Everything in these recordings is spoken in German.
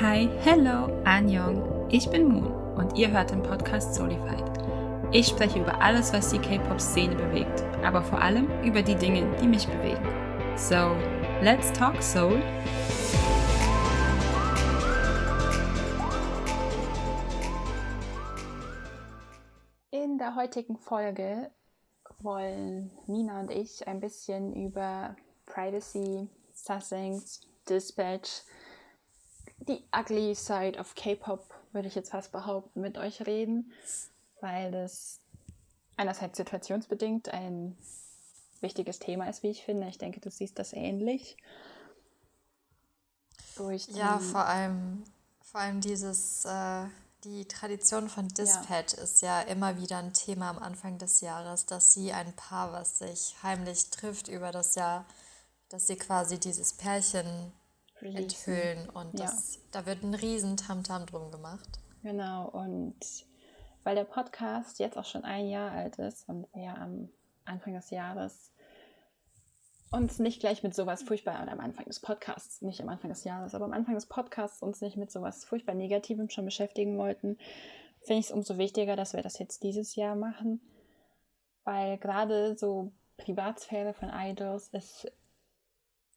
Hi, hello, Anjong. Ich bin Moon und ihr hört den Podcast Solified. Ich spreche über alles, was die K-Pop-Szene bewegt, aber vor allem über die Dinge, die mich bewegen. So, let's talk Soul. In der heutigen Folge wollen Nina und ich ein bisschen über Privacy, Sussings, Dispatch, die ugly side of K-Pop, würde ich jetzt fast behaupten, mit euch reden, weil das einerseits situationsbedingt ein wichtiges Thema ist, wie ich finde. Ich denke, du siehst das ähnlich. ja, vor allem, vor allem dieses, äh, die Tradition von Dispatch ja. ist ja immer wieder ein Thema am Anfang des Jahres, dass sie ein Paar, was sich heimlich trifft über das Jahr, dass sie quasi dieses Pärchen enthüllen und das, ja. da wird ein riesen Tamtam drum gemacht. Genau und weil der Podcast jetzt auch schon ein Jahr alt ist und wir am Anfang des Jahres uns nicht gleich mit sowas furchtbar, oder am Anfang des Podcasts, nicht am Anfang des Jahres, aber am Anfang des Podcasts uns nicht mit sowas furchtbar Negativem schon beschäftigen wollten, finde ich es umso wichtiger, dass wir das jetzt dieses Jahr machen, weil gerade so Privatsphäre von Idols ist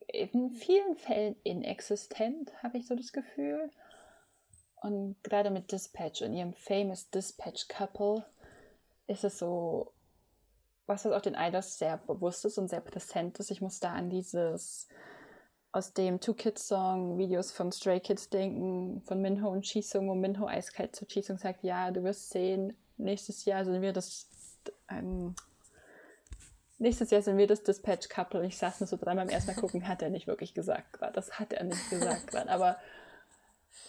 in vielen Fällen inexistent, habe ich so das Gefühl. Und gerade mit Dispatch und ihrem famous Dispatch Couple ist es so, was auch den Idols sehr bewusst ist und sehr präsent ist. Ich muss da an dieses aus dem Two Kids Song Videos von Stray Kids denken, von Minho und Chisung, wo Minho eiskalt zu Chisung sagt, ja, du wirst sehen, nächstes Jahr sind wir das ähm, nächstes Jahr sind wir das Dispatch Couple. Ich saß nur so dran beim ersten Mal gucken, hat er nicht wirklich gesagt gerade. Das hat er nicht gesagt gerade. Aber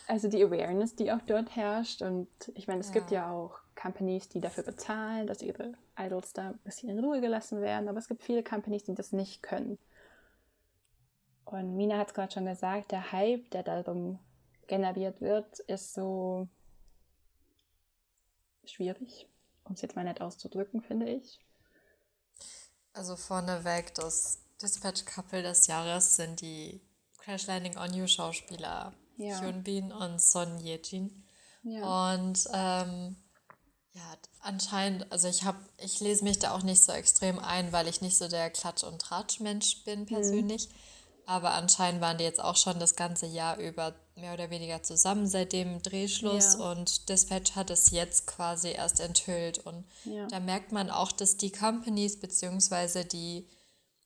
also die Awareness, die auch dort herrscht. Und ich meine, es ja. gibt ja auch Companies, die dafür bezahlen, dass ihre Idols da ein bisschen in Ruhe gelassen werden. Aber es gibt viele Companies, die das nicht können. Und Mina hat es gerade schon gesagt, der Hype, der darum generiert wird, ist so schwierig, um es jetzt mal nett auszudrücken, finde ich. Also vorneweg, das Dispatch-Couple des Jahres sind die Crash Landing on You Schauspieler ja. Hyun Bin und Son Ye-jin. Ja. Und ähm, ja, anscheinend, also ich habe, ich lese mich da auch nicht so extrem ein, weil ich nicht so der Klatsch- und Tratsch-Mensch bin mhm. persönlich. Mhm. Aber anscheinend waren die jetzt auch schon das ganze Jahr über mehr oder weniger zusammen seit dem Drehschluss ja. und Dispatch hat es jetzt quasi erst enthüllt. Und ja. da merkt man auch, dass die Companies bzw. die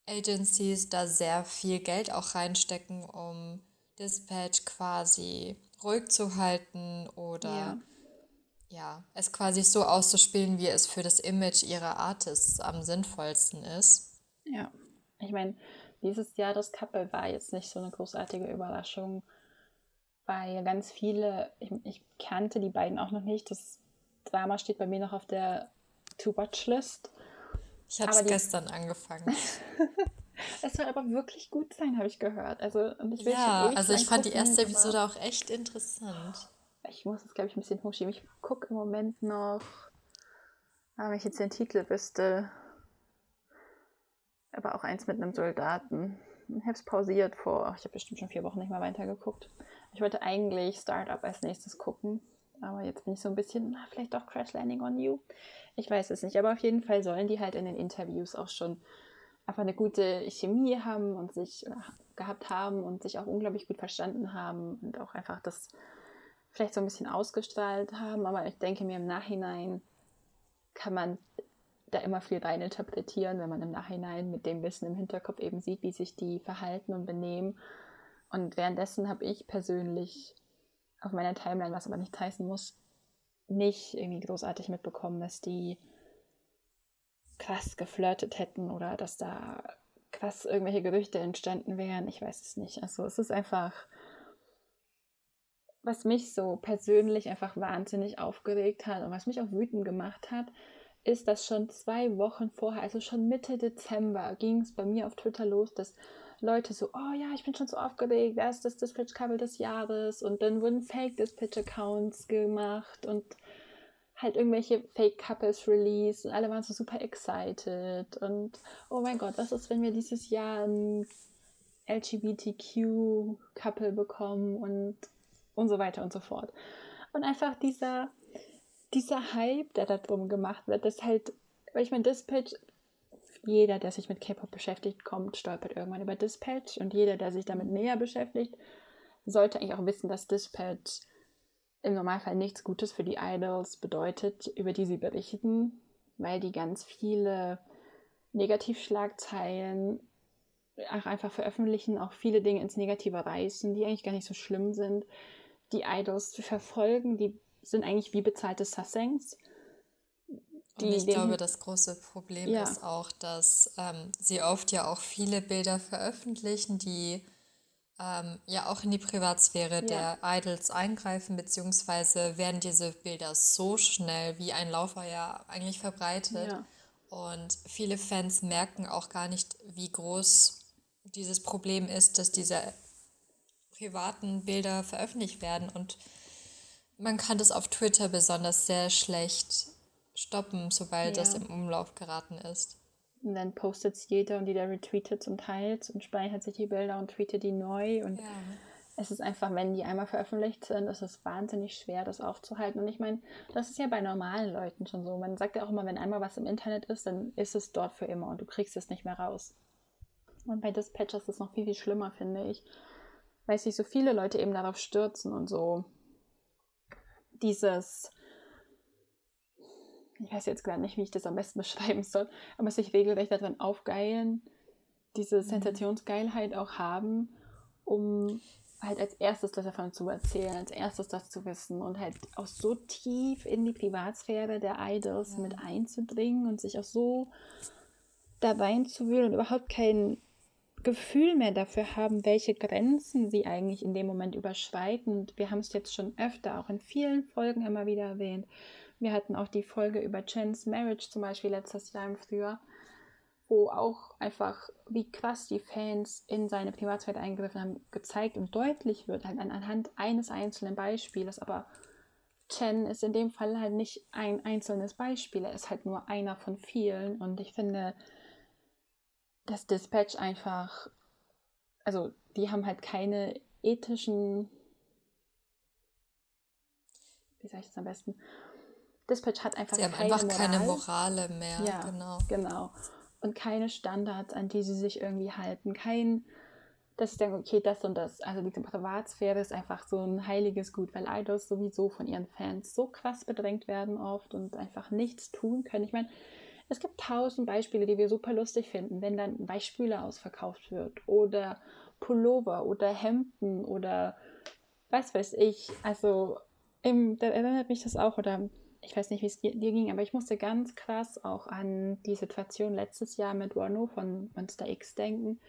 Agencies da sehr viel Geld auch reinstecken, um Dispatch quasi ruhig zu halten oder ja. ja, es quasi so auszuspielen, wie es für das Image ihrer Artists am sinnvollsten ist. Ja, ich meine, dieses Jahr das Couple war jetzt nicht so eine großartige Überraschung, weil ganz viele, ich, ich kannte die beiden auch noch nicht. Das Drama steht bei mir noch auf der To-Watch-List. Ich habe es gestern angefangen. es soll aber wirklich gut sein, habe ich gehört. Also, ich ja, also ich fand gucken, die erste Episode auch echt interessant. Ich muss es, glaube ich, ein bisschen hochschieben. Ich gucke im Moment noch, ah, wenn ich jetzt den Titel wüsste, aber auch eins mit einem Soldaten. Habe es pausiert vor, ich habe bestimmt schon vier Wochen nicht mehr weitergeguckt. Ich wollte eigentlich Startup als nächstes gucken, aber jetzt bin ich so ein bisschen, na, vielleicht doch Crash Landing on You. Ich weiß es nicht, aber auf jeden Fall sollen die halt in den Interviews auch schon einfach eine gute Chemie haben und sich äh, gehabt haben und sich auch unglaublich gut verstanden haben und auch einfach das vielleicht so ein bisschen ausgestrahlt haben. Aber ich denke mir im Nachhinein kann man da immer viel rein interpretieren, wenn man im Nachhinein mit dem Wissen im Hinterkopf eben sieht, wie sich die verhalten und benehmen. Und währenddessen habe ich persönlich auf meiner Timeline, was aber nicht heißen muss, nicht irgendwie großartig mitbekommen, dass die krass geflirtet hätten oder dass da krass irgendwelche Gerüchte entstanden wären. Ich weiß es nicht. Also es ist einfach, was mich so persönlich einfach wahnsinnig aufgeregt hat und was mich auch wütend gemacht hat, ist, dass schon zwei Wochen vorher, also schon Mitte Dezember, ging es bei mir auf Twitter los, dass Leute so, oh ja, ich bin schon so aufgeregt, wer ist das Dispatch-Couple des Jahres? Und dann wurden Fake-Dispatch-Accounts gemacht und halt irgendwelche Fake-Couples released und alle waren so super excited und oh mein Gott, was ist, wenn wir dieses Jahr ein LGBTQ-Couple bekommen und und so weiter und so fort. Und einfach dieser, dieser Hype, der da drum gemacht wird, das halt, weil ich meine, Dispatch, jeder, der sich mit K-Pop beschäftigt, kommt, stolpert irgendwann über Dispatch und jeder, der sich damit näher beschäftigt, sollte eigentlich auch wissen, dass Dispatch im Normalfall nichts Gutes für die Idols bedeutet, über die sie berichten, weil die ganz viele Negativschlagzeilen auch einfach veröffentlichen, auch viele Dinge ins Negative reißen, die eigentlich gar nicht so schlimm sind. Die Idols verfolgen, die sind eigentlich wie bezahlte Sassengs. Und ich glaube, das große Problem ja. ist auch, dass ähm, sie oft ja auch viele Bilder veröffentlichen, die ähm, ja auch in die Privatsphäre ja. der Idols eingreifen, beziehungsweise werden diese Bilder so schnell wie ein Laufer ja eigentlich verbreitet. Ja. Und viele Fans merken auch gar nicht, wie groß dieses Problem ist, dass diese privaten Bilder veröffentlicht werden. Und man kann das auf Twitter besonders sehr schlecht stoppen, sobald ja. das im Umlauf geraten ist. Und dann postet es jeder und jeder retweetet und teilt und speichert sich die Bilder und tweetet die neu. Und ja. es ist einfach, wenn die einmal veröffentlicht sind, ist es wahnsinnig schwer, das aufzuhalten. Und ich meine, das ist ja bei normalen Leuten schon so. Man sagt ja auch immer, wenn einmal was im Internet ist, dann ist es dort für immer und du kriegst es nicht mehr raus. Und bei Dispatch ist es noch viel, viel schlimmer, finde ich. Weil sich so viele Leute eben darauf stürzen und so dieses ich weiß jetzt gar nicht, wie ich das am besten beschreiben soll, aber sich regelrecht daran aufgeilen, diese mhm. Sensationsgeilheit auch haben, um halt als erstes das davon zu erzählen, als erstes das zu wissen und halt auch so tief in die Privatsphäre der Idols ja. mit einzudringen und sich auch so da reinzuwühlen und überhaupt kein Gefühl mehr dafür haben, welche Grenzen sie eigentlich in dem Moment überschreiten. Und wir haben es jetzt schon öfter, auch in vielen Folgen immer wieder erwähnt, wir hatten auch die Folge über Chens Marriage zum Beispiel letztes Jahr im Frühjahr, wo auch einfach, wie krass die Fans in seine Privatsphäre eingegriffen haben, gezeigt und deutlich wird, halt anhand eines einzelnen Beispieles. Aber Chen ist in dem Fall halt nicht ein einzelnes Beispiel, er ist halt nur einer von vielen. Und ich finde, das Dispatch einfach, also die haben halt keine ethischen, wie sage ich das am besten, Dispatch hat einfach, sie haben keine, einfach Moral. keine Morale mehr. Ja, genau. genau. Und keine Standards, an die sie sich irgendwie halten. Kein, dass ich denke, okay, das und das. Also die Privatsphäre ist einfach so ein heiliges Gut, weil Idols sowieso von ihren Fans so krass bedrängt werden oft und einfach nichts tun können. Ich meine, es gibt tausend Beispiele, die wir super lustig finden, wenn dann Weichspüler ausverkauft wird oder Pullover oder Hemden oder was weiß ich. Also im, da erinnert mich das auch oder ich weiß nicht, wie es dir, ging, aber ich musste ganz krass auch an die Situation letztes Jahr mit Wano von Monster X denken.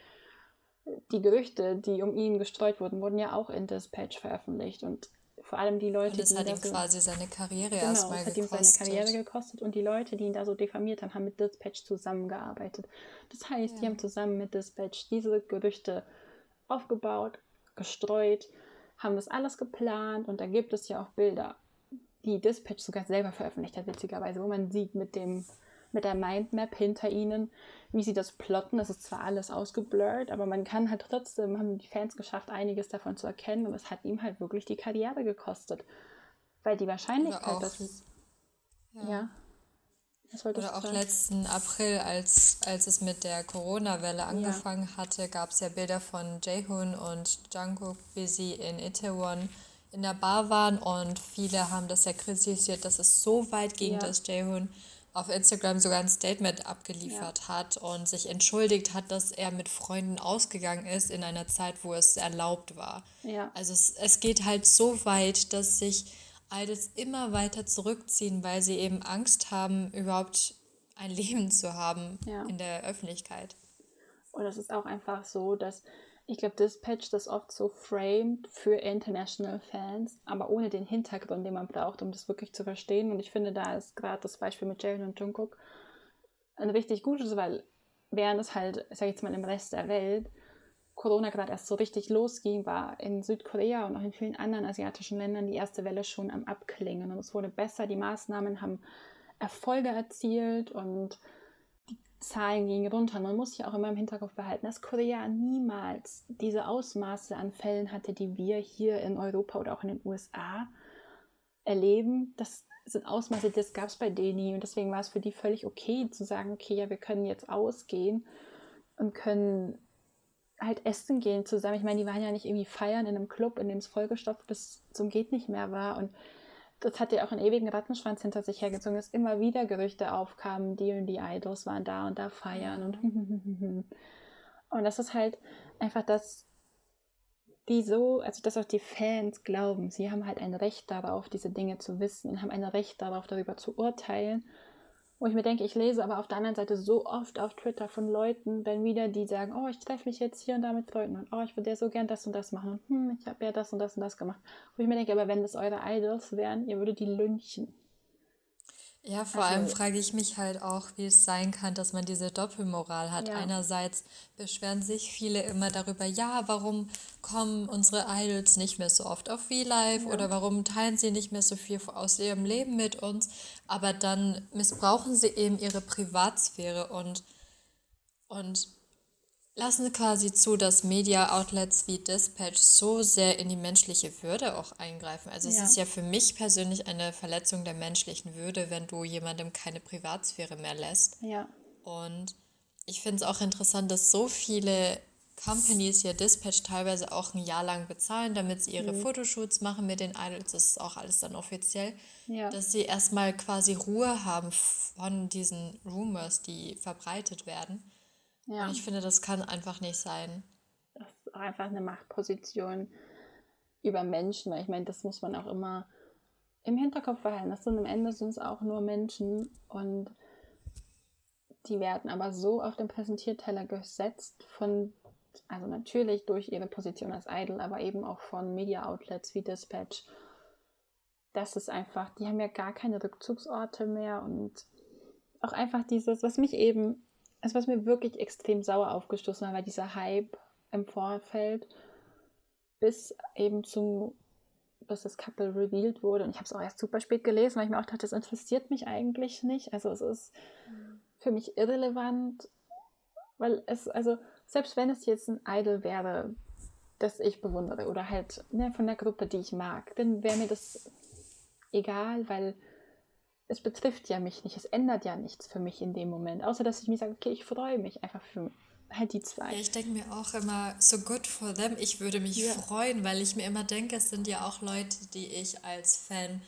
Die Gerüchte, die um ihn gestreut wurden, wurden ja auch in Dispatch veröffentlicht und vor allem die Leute, und das die hat ihm so, quasi seine Karriere genau, erstmal gekostet. Hat ihm seine Karriere gekostet und die Leute, die ihn da so diffamiert haben, haben mit Dispatch zusammengearbeitet. Das heißt, ja. die haben zusammen mit Dispatch diese Gerüchte aufgebaut, gestreut, haben das alles geplant und da gibt es ja auch Bilder die Dispatch sogar selber veröffentlicht hat, witzigerweise, wo man sieht mit dem mit der Mindmap hinter ihnen, wie sie das plotten. Das ist zwar alles ausgeblurrt, aber man kann halt trotzdem, haben die Fans geschafft, einiges davon zu erkennen und es hat ihm halt wirklich die Karriere gekostet. Weil die Wahrscheinlichkeit, auch, dass es. Ja. ja Oder auch sagen? letzten April, als, als es mit der Corona-Welle angefangen ja. hatte, gab es ja Bilder von Jaehoon und Jungkook, wie sie in Itaewon in der Bar waren und viele haben das ja kritisiert, dass es so weit ging, ja. dass Jaehoon auf Instagram sogar ein Statement abgeliefert ja. hat und sich entschuldigt hat, dass er mit Freunden ausgegangen ist in einer Zeit, wo es erlaubt war. Ja. Also es, es geht halt so weit, dass sich Idols immer weiter zurückziehen, weil sie eben Angst haben, überhaupt ein Leben zu haben ja. in der Öffentlichkeit. Und es ist auch einfach so, dass ich glaube, Dispatch das oft so framed für international Fans, aber ohne den Hintergrund, den man braucht, um das wirklich zu verstehen. Und ich finde, da ist gerade das Beispiel mit Jalen und Jungkook ein richtig gutes, weil während es halt, sag ich jetzt mal, im Rest der Welt Corona gerade erst so richtig losging, war in Südkorea und auch in vielen anderen asiatischen Ländern die erste Welle schon am Abklingen. Und es wurde besser, die Maßnahmen haben Erfolge erzielt und Zahlen gingen runter. Man muss ja auch immer im Hinterkopf behalten, dass Korea niemals diese Ausmaße an Fällen hatte, die wir hier in Europa oder auch in den USA erleben. Das sind Ausmaße, das gab es bei denen nie. Und deswegen war es für die völlig okay zu sagen, okay, ja, wir können jetzt ausgehen und können halt essen gehen zusammen. Ich meine, die waren ja nicht irgendwie feiern in einem Club, in dem es vollgestopft bis zum geht nicht mehr war. Und das hat ja auch einen ewigen Rattenschwanz hinter sich hergezogen, dass immer wieder Gerüchte aufkamen, die und die Idols waren da und da feiern und und das ist halt einfach das, die so, also dass auch die Fans glauben, sie haben halt ein Recht darauf, diese Dinge zu wissen, haben ein Recht darauf, darüber zu urteilen wo ich mir denke, ich lese aber auf der anderen Seite so oft auf Twitter von Leuten, wenn wieder die sagen, oh, ich treffe mich jetzt hier und da mit Freunden und oh, ich würde ja so gern das und das machen und hm, ich habe ja das und das und das gemacht. Wo ich mir denke, aber wenn das eure Idols wären, ihr würdet die lynchen. Ja, vor also, allem frage ich mich halt auch, wie es sein kann, dass man diese Doppelmoral hat. Ja. Einerseits beschweren sich viele immer darüber, ja, warum kommen unsere Idols nicht mehr so oft auf V-Live ja. oder warum teilen sie nicht mehr so viel aus ihrem Leben mit uns, aber dann missbrauchen sie eben ihre Privatsphäre und, und lassen quasi zu, dass Media-Outlets wie Dispatch so sehr in die menschliche Würde auch eingreifen. Also ja. es ist ja für mich persönlich eine Verletzung der menschlichen Würde, wenn du jemandem keine Privatsphäre mehr lässt. Ja. Und ich finde es auch interessant, dass so viele Companies ja Dispatch teilweise auch ein Jahr lang bezahlen, damit sie ihre mhm. Fotoshoots machen mit den Idols. Das ist auch alles dann offiziell. Ja. Dass sie erstmal quasi Ruhe haben von diesen Rumors, die verbreitet werden. Ja. Und ich finde, das kann einfach nicht sein. Das ist einfach eine Machtposition über Menschen, weil ich meine, das muss man auch immer im Hinterkopf behalten. Das sind am Ende sind es auch nur Menschen und die werden aber so auf den Präsentierteller gesetzt von, also natürlich durch ihre Position als Idol, aber eben auch von Media Outlets wie Dispatch. Das ist einfach, die haben ja gar keine Rückzugsorte mehr und auch einfach dieses, was mich eben also was mir wirklich extrem sauer aufgestoßen hat, war dieser Hype im Vorfeld bis eben zum, bis das Couple revealed wurde. Und ich habe es auch erst super spät gelesen, weil ich mir auch dachte, das interessiert mich eigentlich nicht. Also es ist für mich irrelevant, weil es, also selbst wenn es jetzt ein Idol wäre, das ich bewundere oder halt ne, von der Gruppe, die ich mag, dann wäre mir das egal, weil es betrifft ja mich nicht, es ändert ja nichts für mich in dem Moment, außer dass ich mir sage, okay, ich freue mich einfach für halt die zwei. Ja, ich denke mir auch immer, so good for them, ich würde mich ja. freuen, weil ich mir immer denke, es sind ja auch Leute, die ich als Fan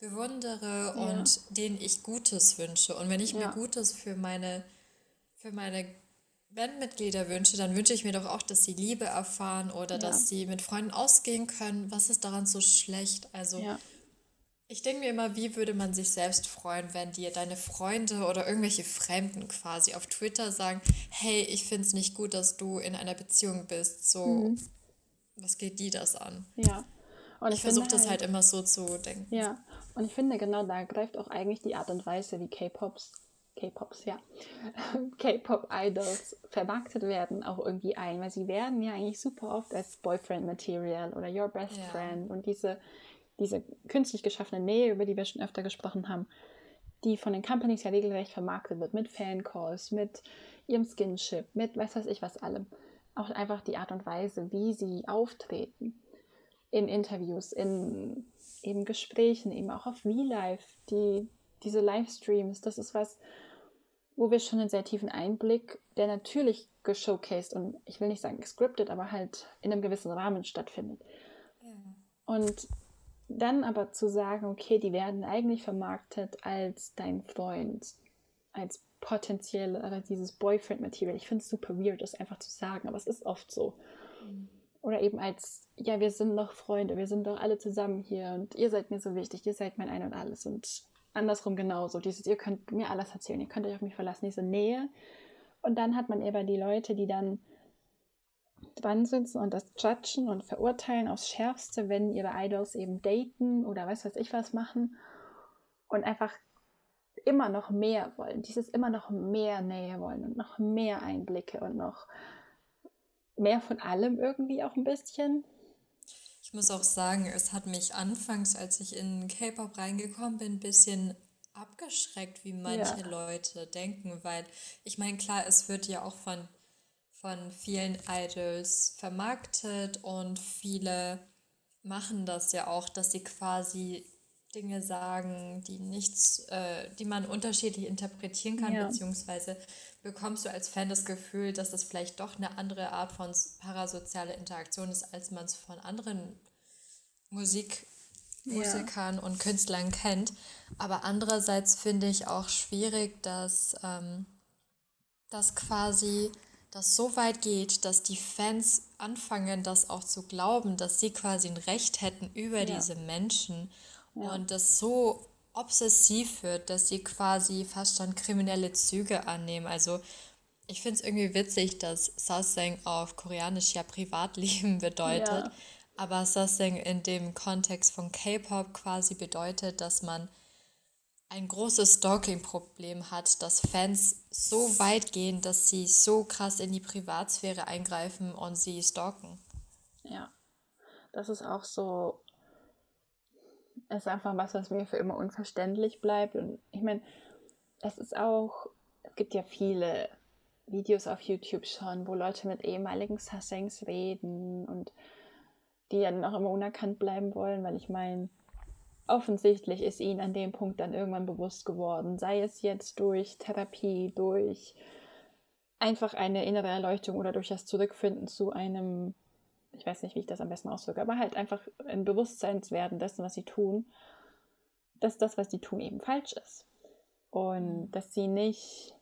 bewundere ja. und denen ich Gutes wünsche. Und wenn ich mir Gutes für meine, für meine Bandmitglieder wünsche, dann wünsche ich mir doch auch, dass sie Liebe erfahren oder dass sie mit Freunden ausgehen können. Was ist daran so schlecht? Also ich denke mir immer, wie würde man sich selbst freuen, wenn dir deine Freunde oder irgendwelche Fremden quasi auf Twitter sagen, hey, ich finde es nicht gut, dass du in einer Beziehung bist. So, mhm. was geht die das an? Ja. Und ich, ich versuche das halt, halt immer so zu denken. Ja, und ich finde genau da greift auch eigentlich die Art und Weise, wie K-Pops, K-Pops, ja, K-Pop-Idols vermarktet werden, auch irgendwie ein, weil sie werden ja eigentlich super oft als Boyfriend-Material oder Your Best ja. Friend und diese diese künstlich geschaffene Nähe, über die wir schon öfter gesprochen haben, die von den Companies ja regelrecht vermarktet wird, mit Fancalls, mit ihrem Skinship, mit weiß weiß ich was allem. Auch einfach die Art und Weise, wie sie auftreten in Interviews, in eben Gesprächen, eben auch auf V-Live, die, diese Livestreams, das ist was, wo wir schon einen sehr tiefen Einblick, der natürlich geshowcased und ich will nicht sagen gescriptet, aber halt in einem gewissen Rahmen stattfindet. Ja. Und dann aber zu sagen, okay, die werden eigentlich vermarktet als dein Freund, als potenziell oder dieses Boyfriend-Material. Ich finde es super weird, das einfach zu sagen, aber es ist oft so. Mhm. Oder eben als, ja, wir sind doch Freunde, wir sind doch alle zusammen hier und ihr seid mir so wichtig, ihr seid mein Ein und Alles. Und andersrum genauso. Dieses, ihr könnt mir alles erzählen, ihr könnt euch auf mich verlassen, diese Nähe. Und dann hat man eben die Leute, die dann dran sitzen und das judgen und verurteilen aufs Schärfste, wenn ihre Idols eben daten oder weiß was ich was machen und einfach immer noch mehr wollen, dieses immer noch mehr Nähe wollen und noch mehr Einblicke und noch mehr von allem irgendwie auch ein bisschen. Ich muss auch sagen, es hat mich anfangs, als ich in K-Pop reingekommen bin, ein bisschen abgeschreckt, wie manche ja. Leute denken, weil ich meine, klar, es wird ja auch von, von vielen Idols vermarktet und viele machen das ja auch, dass sie quasi Dinge sagen, die nichts, äh, die man unterschiedlich interpretieren kann, ja. beziehungsweise bekommst du als Fan das Gefühl, dass das vielleicht doch eine andere Art von parasozialer Interaktion ist, als man es von anderen Musik, Musikern ja. und Künstlern kennt. Aber andererseits finde ich auch schwierig, dass ähm, das quasi das so weit geht, dass die Fans anfangen, das auch zu glauben, dass sie quasi ein Recht hätten über ja. diese Menschen ja. und das so obsessiv wird, dass sie quasi fast schon kriminelle Züge annehmen. Also ich finde es irgendwie witzig, dass Sasseng auf Koreanisch ja Privatleben bedeutet, ja. aber Sasseng in dem Kontext von K-Pop quasi bedeutet, dass man ein großes Stalking-Problem hat, dass Fans so weit gehen, dass sie so krass in die Privatsphäre eingreifen und sie stalken. Ja, das ist auch so, ist einfach was, was mir für immer unverständlich bleibt. Und ich meine, es ist auch, es gibt ja viele Videos auf YouTube schon, wo Leute mit ehemaligen Sassengs reden und die dann auch immer unerkannt bleiben wollen, weil ich meine, offensichtlich ist ihnen an dem Punkt dann irgendwann bewusst geworden, sei es jetzt durch Therapie, durch einfach eine innere Erleuchtung oder durch das Zurückfinden zu einem, ich weiß nicht, wie ich das am besten ausdrücke, aber halt einfach ein Bewusstseinswerden dessen, was sie tun, dass das, was sie tun, eben falsch ist. Und mhm. dass sie nicht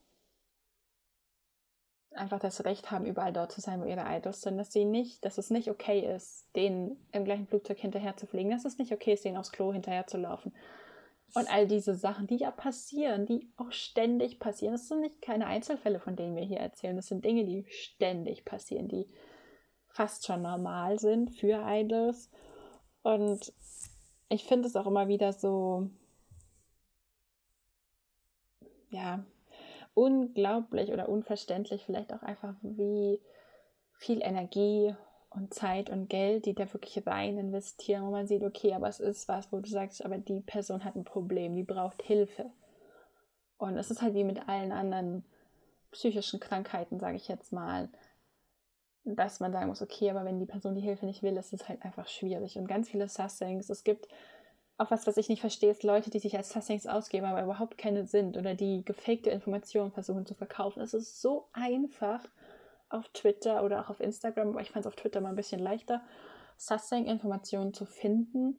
einfach das Recht haben, überall dort zu sein, wo ihre Idols sind, dass sie nicht, dass es nicht okay ist, denen im gleichen Flugzeug hinterher zu fliegen, dass es nicht okay ist, denen aufs Klo hinterher zu laufen. Und all diese Sachen, die ja passieren, die auch ständig passieren. Das sind nicht keine Einzelfälle, von denen wir hier erzählen. Das sind Dinge, die ständig passieren, die fast schon normal sind für Idols. Und ich finde es auch immer wieder so, ja, unglaublich oder unverständlich vielleicht auch einfach, wie viel Energie und Zeit und Geld, die da wirklich rein investieren, wo man sieht, okay, aber es ist was, wo du sagst, aber die Person hat ein Problem, die braucht Hilfe. Und es ist halt wie mit allen anderen psychischen Krankheiten, sage ich jetzt mal, dass man sagen muss, okay, aber wenn die Person die Hilfe nicht will, ist es halt einfach schwierig. Und ganz viele Sussings, es gibt auch was, was ich nicht verstehe, ist Leute, die sich als Sussings ausgeben, aber überhaupt keine sind oder die gefakte Informationen versuchen zu verkaufen. Es ist so einfach auf Twitter oder auch auf Instagram, aber ich fand es auf Twitter mal ein bisschen leichter, Sussing-Informationen zu finden,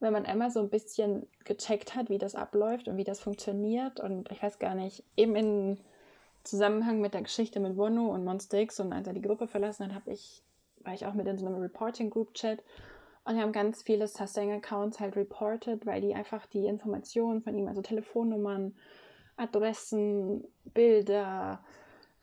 wenn man einmal so ein bisschen gecheckt hat, wie das abläuft und wie das funktioniert. Und ich weiß gar nicht, eben in Zusammenhang mit der Geschichte mit Wono und Monster X und als er die Gruppe verlassen hat, habe ich, war ich auch mit in so einem Reporting-Group-Chat und wir haben ganz viele Sustang-Accounts halt reported, weil die einfach die Informationen von ihm, also Telefonnummern, Adressen, Bilder,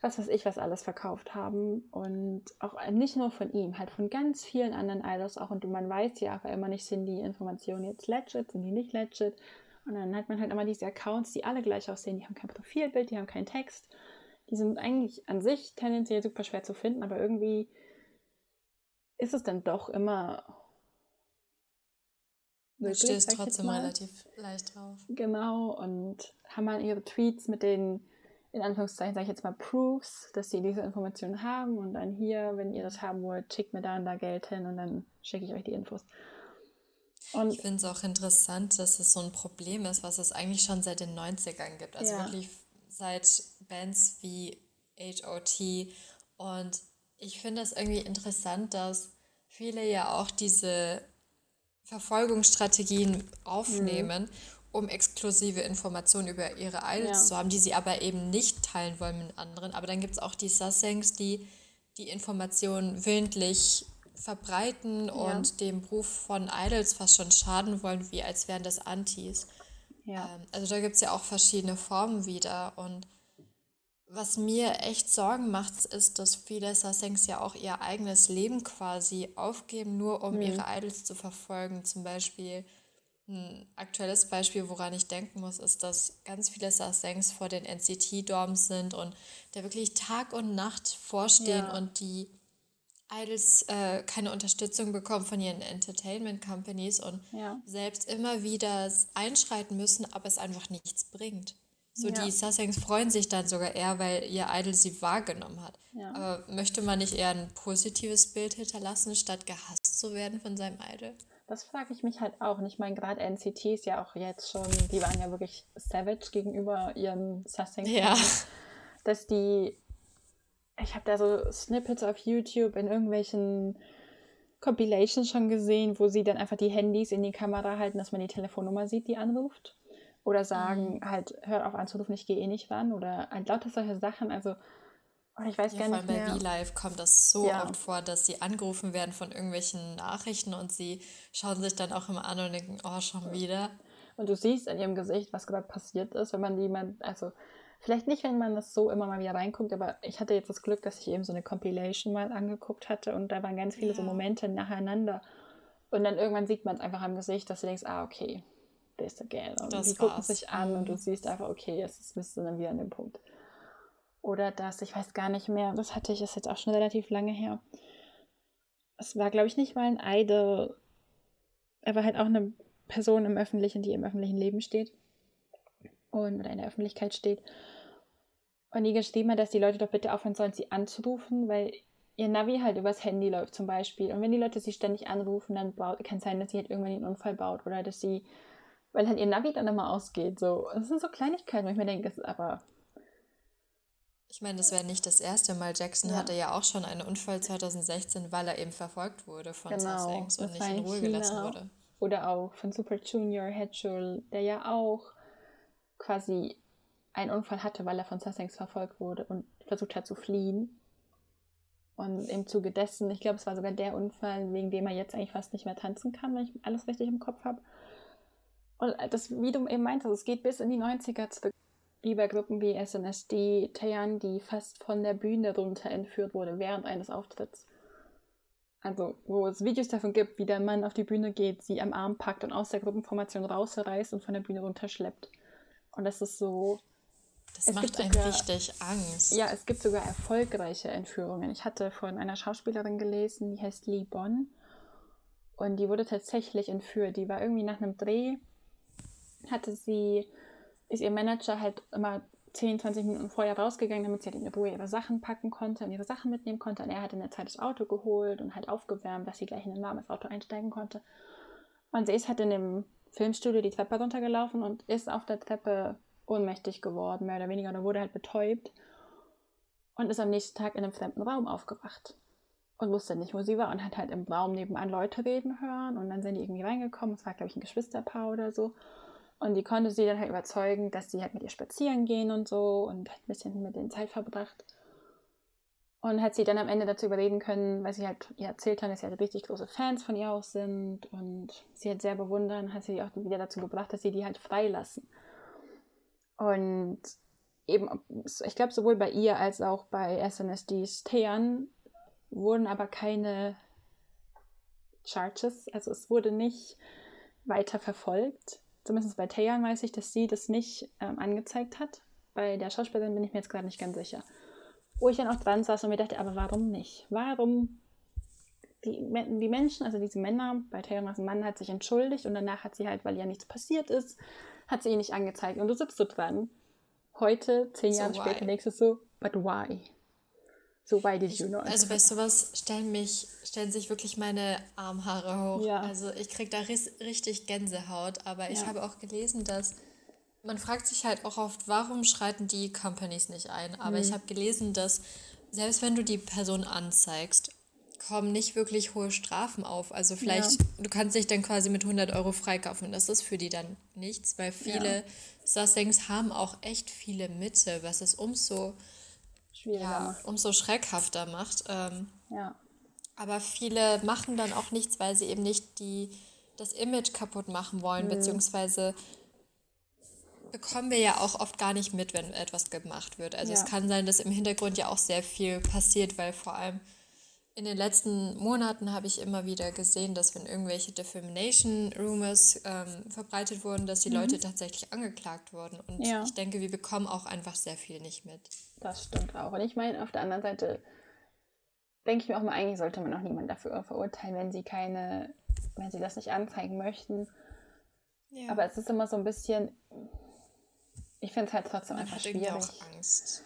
was weiß ich, was alles verkauft haben. Und auch nicht nur von ihm, halt von ganz vielen anderen Idols auch. Und man weiß ja auch immer nicht, sind die Informationen jetzt legit, sind die nicht legit. Und dann hat man halt immer diese Accounts, die alle gleich aussehen. Die haben kein Profilbild, die haben keinen Text. Die sind eigentlich an sich tendenziell super schwer zu finden, aber irgendwie ist es dann doch immer möglich. Du stehst trotzdem relativ leicht drauf. Genau, und haben dann ihre Tweets mit den, in Anführungszeichen sage ich jetzt mal, Proofs, dass sie diese Informationen haben und dann hier, wenn ihr das haben wollt, schickt mir da und da Geld hin und dann schicke ich euch die Infos. Und ich finde es auch interessant, dass es so ein Problem ist, was es eigentlich schon seit den 90ern gibt. Also ja. wirklich seit Bands wie HOT. Und ich finde es irgendwie interessant, dass viele ja auch diese Verfolgungsstrategien aufnehmen, mhm. um exklusive Informationen über ihre Idols ja. zu haben, die sie aber eben nicht teilen wollen mit anderen. Aber dann gibt es auch die Sassengs, die die Informationen willentlich verbreiten ja. und dem Ruf von Idols fast schon schaden wollen, wie als wären das Antis. Ja. Ähm, also da gibt es ja auch verschiedene Formen wieder und was mir echt Sorgen macht, ist, dass viele Sasengs ja auch ihr eigenes Leben quasi aufgeben, nur um mhm. ihre Idols zu verfolgen. Zum Beispiel ein aktuelles Beispiel, woran ich denken muss, ist, dass ganz viele Sasengs vor den NCT-Dorms sind und da wirklich Tag und Nacht vorstehen ja. und die Idols äh, keine Unterstützung bekommen von ihren Entertainment Companies und ja. selbst immer wieder einschreiten müssen, aber es einfach nichts bringt. So ja. die Sussex freuen sich dann sogar eher, weil ihr Idol sie wahrgenommen hat. Ja. Aber möchte man nicht eher ein positives Bild hinterlassen, statt gehasst zu werden von seinem Idol? Das frage ich mich halt auch. Und ich meine, gerade NCT ist ja auch jetzt schon, die waren ja wirklich savage gegenüber ihren Sussex. Ja. Dass die ich habe da so Snippets auf YouTube in irgendwelchen Compilations schon gesehen, wo sie dann einfach die Handys in die Kamera halten, dass man die Telefonnummer sieht, die anruft. Oder sagen, mhm. halt, hört auf anzurufen, ich gehe eh nicht ran. Oder halt lauter solche Sachen. Also, oh, ich weiß ja, gar nicht mehr. Bei V-Live kommt das so ja. oft vor, dass sie angerufen werden von irgendwelchen Nachrichten und sie schauen sich dann auch immer an und denken, oh, schon wieder. Und du siehst in ihrem Gesicht, was gerade passiert ist, wenn man jemand, also Vielleicht nicht, wenn man das so immer mal wieder reinguckt, aber ich hatte jetzt das Glück, dass ich eben so eine Compilation mal angeguckt hatte und da waren ganz viele ja. so Momente nacheinander. Und dann irgendwann sieht man es einfach am Gesicht, dass du denkst, ah, okay, this again. Und das die war's. gucken sich an und du mhm. siehst einfach, okay, jetzt ist, bist du dann wieder an dem Punkt. Oder das, ich weiß gar nicht mehr, das hatte ich, ist jetzt auch schon relativ lange her. Es war, glaube ich, nicht mal ein Idol. Er war halt auch eine Person im öffentlichen, die im öffentlichen Leben steht und oder in der Öffentlichkeit steht. Und die geschrieben hat, dass die Leute doch bitte aufhören sollen, sie anzurufen, weil ihr Navi halt übers Handy läuft zum Beispiel. Und wenn die Leute sie ständig anrufen, dann kann es sein, dass sie halt irgendwann einen Unfall baut oder dass sie, weil halt ihr Navi dann immer ausgeht. So, das sind so Kleinigkeiten, wo ich mir denke, das ist aber. Ich meine, das wäre nicht das erste Mal. Jackson ja. hatte ja auch schon einen Unfall 2016, weil er eben verfolgt wurde von genau, Sussex und nicht in Ruhe gelassen wurde. Oder auch von Super Junior Hedgehog, der ja auch quasi einen Unfall hatte, weil er von Sussex verfolgt wurde und versucht hat zu fliehen. Und im Zuge dessen, ich glaube, es war sogar der Unfall, wegen dem er jetzt eigentlich fast nicht mehr tanzen kann, wenn ich alles richtig im Kopf habe. Und das, wie du eben meintest, es geht bis in die 90er zurück. Über Gruppen wie SNSD, Taeyeon, die fast von der Bühne runter entführt wurde während eines Auftritts. Also, wo es Videos davon gibt, wie der Mann auf die Bühne geht, sie am Arm packt und aus der Gruppenformation rausreißt und von der Bühne runterschleppt. Und das ist so. Das macht einem sogar, richtig Angst. Ja, es gibt sogar erfolgreiche Entführungen. Ich hatte von einer Schauspielerin gelesen, die heißt Lee Bonn. Und die wurde tatsächlich entführt. Die war irgendwie nach einem Dreh, hatte sie, ist ihr Manager halt immer 10, 20 Minuten vorher rausgegangen, damit sie halt in Ruhe ihre Sachen packen konnte und ihre Sachen mitnehmen konnte. Und er hat in der Zeit das Auto geholt und halt aufgewärmt, dass sie gleich in ein warmes Auto einsteigen konnte. Und sie ist halt in dem Filmstudio die Treppe runtergelaufen und ist auf der Treppe ohnmächtig geworden, mehr oder weniger, oder wurde halt betäubt und ist am nächsten Tag in einem fremden Raum aufgewacht und wusste nicht, wo sie war und hat halt im Raum nebenan Leute reden hören und dann sind die irgendwie reingekommen, es war glaube ich ein Geschwisterpaar oder so und die konnte sie dann halt überzeugen, dass sie halt mit ihr spazieren gehen und so und halt ein bisschen mit denen Zeit verbracht und hat sie dann am Ende dazu überreden können, weil sie halt ihr erzählt hat, dass sie halt richtig große Fans von ihr auch sind und sie halt sehr bewundern, hat sie auch wieder dazu gebracht, dass sie die halt freilassen. Und eben, ich glaube, sowohl bei ihr als auch bei SNSD Thean wurden aber keine Charges, also es wurde nicht weiter verfolgt. Zumindest bei Thean weiß ich, dass sie das nicht ähm, angezeigt hat. Bei der Schauspielerin bin ich mir jetzt gerade nicht ganz sicher wo ich dann auch dran saß und mir dachte, aber warum nicht? Warum die, die Menschen, also diese Männer, bei Taylor Mann hat sich entschuldigt und danach hat sie halt, weil ja nichts passiert ist, hat sie ihn nicht angezeigt. Und du sitzt so dran. Heute, zehn so Jahre why? später, denkst du so, but why? So why did you know? Also bei sowas stellen mich, stellen sich wirklich meine Armhaare hoch. Ja. Also ich krieg da richtig Gänsehaut, aber ich ja. habe auch gelesen, dass man fragt sich halt auch oft, warum schreiten die Companies nicht ein? Aber mhm. ich habe gelesen, dass selbst wenn du die Person anzeigst, kommen nicht wirklich hohe Strafen auf. Also vielleicht, ja. du kannst dich dann quasi mit 100 Euro freikaufen und das ist für die dann nichts, weil viele ja. Sassings haben auch echt viele Mitte, was es umso, ja, umso schreckhafter macht. Ähm, ja. Aber viele machen dann auch nichts, weil sie eben nicht die, das Image kaputt machen wollen, mhm. beziehungsweise bekommen wir ja auch oft gar nicht mit, wenn etwas gemacht wird. Also ja. es kann sein, dass im Hintergrund ja auch sehr viel passiert, weil vor allem in den letzten Monaten habe ich immer wieder gesehen, dass wenn irgendwelche Defamation Rumors ähm, verbreitet wurden, dass die mhm. Leute tatsächlich angeklagt wurden. Und ja. ich denke, wir bekommen auch einfach sehr viel nicht mit. Das stimmt auch. Und ich meine, auf der anderen Seite, denke ich mir auch mal, eigentlich sollte man auch niemanden dafür verurteilen, wenn sie keine, wenn sie das nicht anzeigen möchten. Ja. Aber es ist immer so ein bisschen, ich finde es halt trotzdem man einfach hat schwierig. Auch Angst.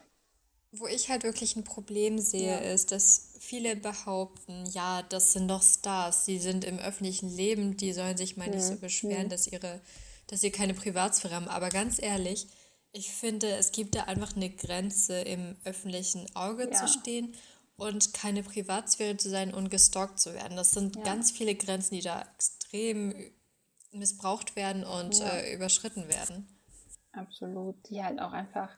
Wo ich halt wirklich ein Problem sehe, ja. ist, dass viele behaupten, ja, das sind doch Stars, die sind im öffentlichen Leben, die sollen sich mal mhm. nicht so beschweren, mhm. dass ihre, dass sie keine Privatsphäre haben. Aber ganz ehrlich, ich finde, es gibt da einfach eine Grenze, im öffentlichen Auge ja. zu stehen und keine Privatsphäre zu sein und gestalkt zu werden. Das sind ja. ganz viele Grenzen, die da extrem missbraucht werden und ja. äh, überschritten werden. Absolut. Die halt auch einfach,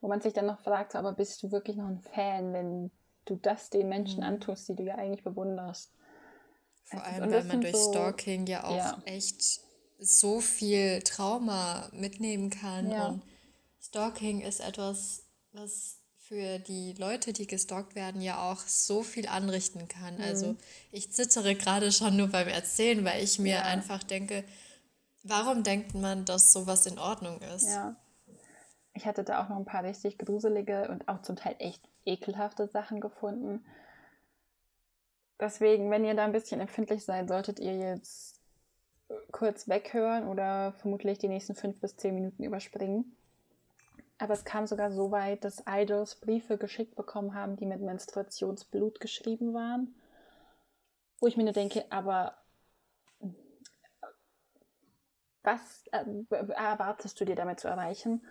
wo man sich dann noch fragt, aber bist du wirklich noch ein Fan, wenn du das den Menschen mhm. antust, die du ja eigentlich bewunderst? Vor allem, weil man durch so, Stalking ja auch ja. echt so viel Trauma mitnehmen kann. Ja. Und Stalking ist etwas, was für die Leute, die gestalkt werden, ja auch so viel anrichten kann. Mhm. Also ich zittere gerade schon nur beim Erzählen, weil ich mir ja. einfach denke, warum denkt man, dass sowas in Ordnung ist? Ja. Ich hatte da auch noch ein paar richtig gruselige und auch zum Teil echt ekelhafte Sachen gefunden. Deswegen, wenn ihr da ein bisschen empfindlich seid, solltet ihr jetzt kurz weghören oder vermutlich die nächsten fünf bis zehn Minuten überspringen. Aber es kam sogar so weit, dass Idols Briefe geschickt bekommen haben, die mit Menstruationsblut geschrieben waren. Wo ich mir nur denke, aber was äh, erwartest du dir damit zu erreichen?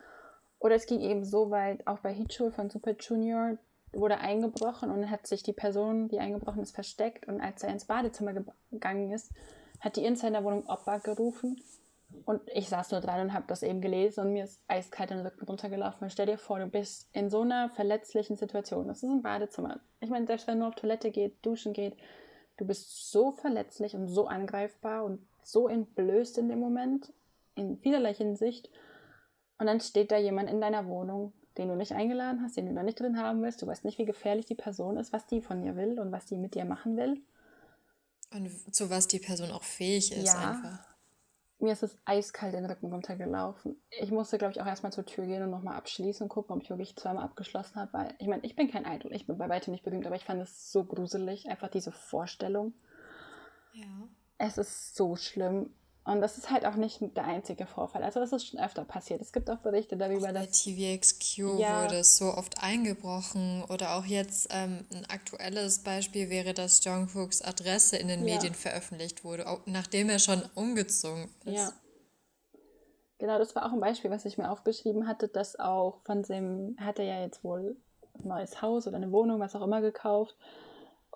Oder es ging eben so weit, auch bei Hichul von Super Junior wurde eingebrochen und hat sich die Person, die eingebrochen ist, versteckt. Und als er ins Badezimmer gegangen ist, hat die in seiner Wohnung Opa gerufen und ich saß nur dran und habe das eben gelesen und mir ist eiskalt den Rücken runtergelaufen. Und stell dir vor, du bist in so einer verletzlichen Situation. Das ist ein Badezimmer. Ich meine, selbst wenn du auf Toilette geht, duschen geht, du bist so verletzlich und so angreifbar und so entblößt in dem Moment, in vielerlei Hinsicht. Und dann steht da jemand in deiner Wohnung, den du nicht eingeladen hast, den du da nicht drin haben willst. Du weißt nicht, wie gefährlich die Person ist, was die von dir will und was die mit dir machen will. Und zu was die Person auch fähig ist ja, einfach mir ist es eiskalt den Rücken runtergelaufen. Ich musste, glaube ich, auch erstmal zur Tür gehen und nochmal abschließen und gucken, ob ich wirklich zweimal abgeschlossen habe, weil ich meine, ich bin kein Idol, ich bin bei weitem nicht berühmt, aber ich fand es so gruselig, einfach diese Vorstellung. Ja. Es ist so schlimm. Und das ist halt auch nicht der einzige Vorfall. Also das ist schon öfter passiert. Es gibt auch Berichte darüber, auch dass... Bei TVXQ ja, wurde so oft eingebrochen. Oder auch jetzt ähm, ein aktuelles Beispiel wäre, dass Jungkooks Adresse in den ja. Medien veröffentlicht wurde, auch nachdem er schon umgezogen ist. Ja. Genau, das war auch ein Beispiel, was ich mir aufgeschrieben hatte, dass auch von dem, hat er ja jetzt wohl ein neues Haus oder eine Wohnung, was auch immer gekauft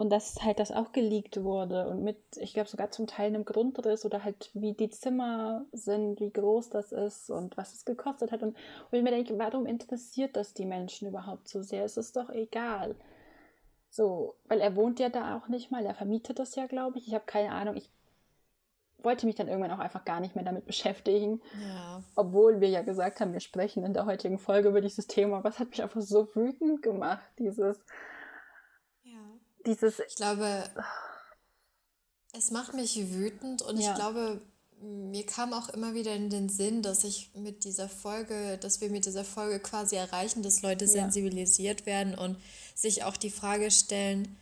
und dass halt das auch geleakt wurde und mit, ich glaube sogar zum Teil einem Grundriss oder halt wie die Zimmer sind, wie groß das ist und was es gekostet hat. Und, und ich mir denke, warum interessiert das die Menschen überhaupt so sehr? Es ist doch egal. So, weil er wohnt ja da auch nicht mal, er vermietet das ja, glaube ich. Ich habe keine Ahnung. Ich wollte mich dann irgendwann auch einfach gar nicht mehr damit beschäftigen. Ja. Obwohl wir ja gesagt haben, wir sprechen in der heutigen Folge über dieses Thema. Was hat mich einfach so wütend gemacht, dieses dieses. Ich glaube, es macht mich wütend und ja. ich glaube, mir kam auch immer wieder in den Sinn, dass ich mit dieser Folge, dass wir mit dieser Folge quasi erreichen, dass Leute ja. sensibilisiert werden und sich auch die Frage stellen,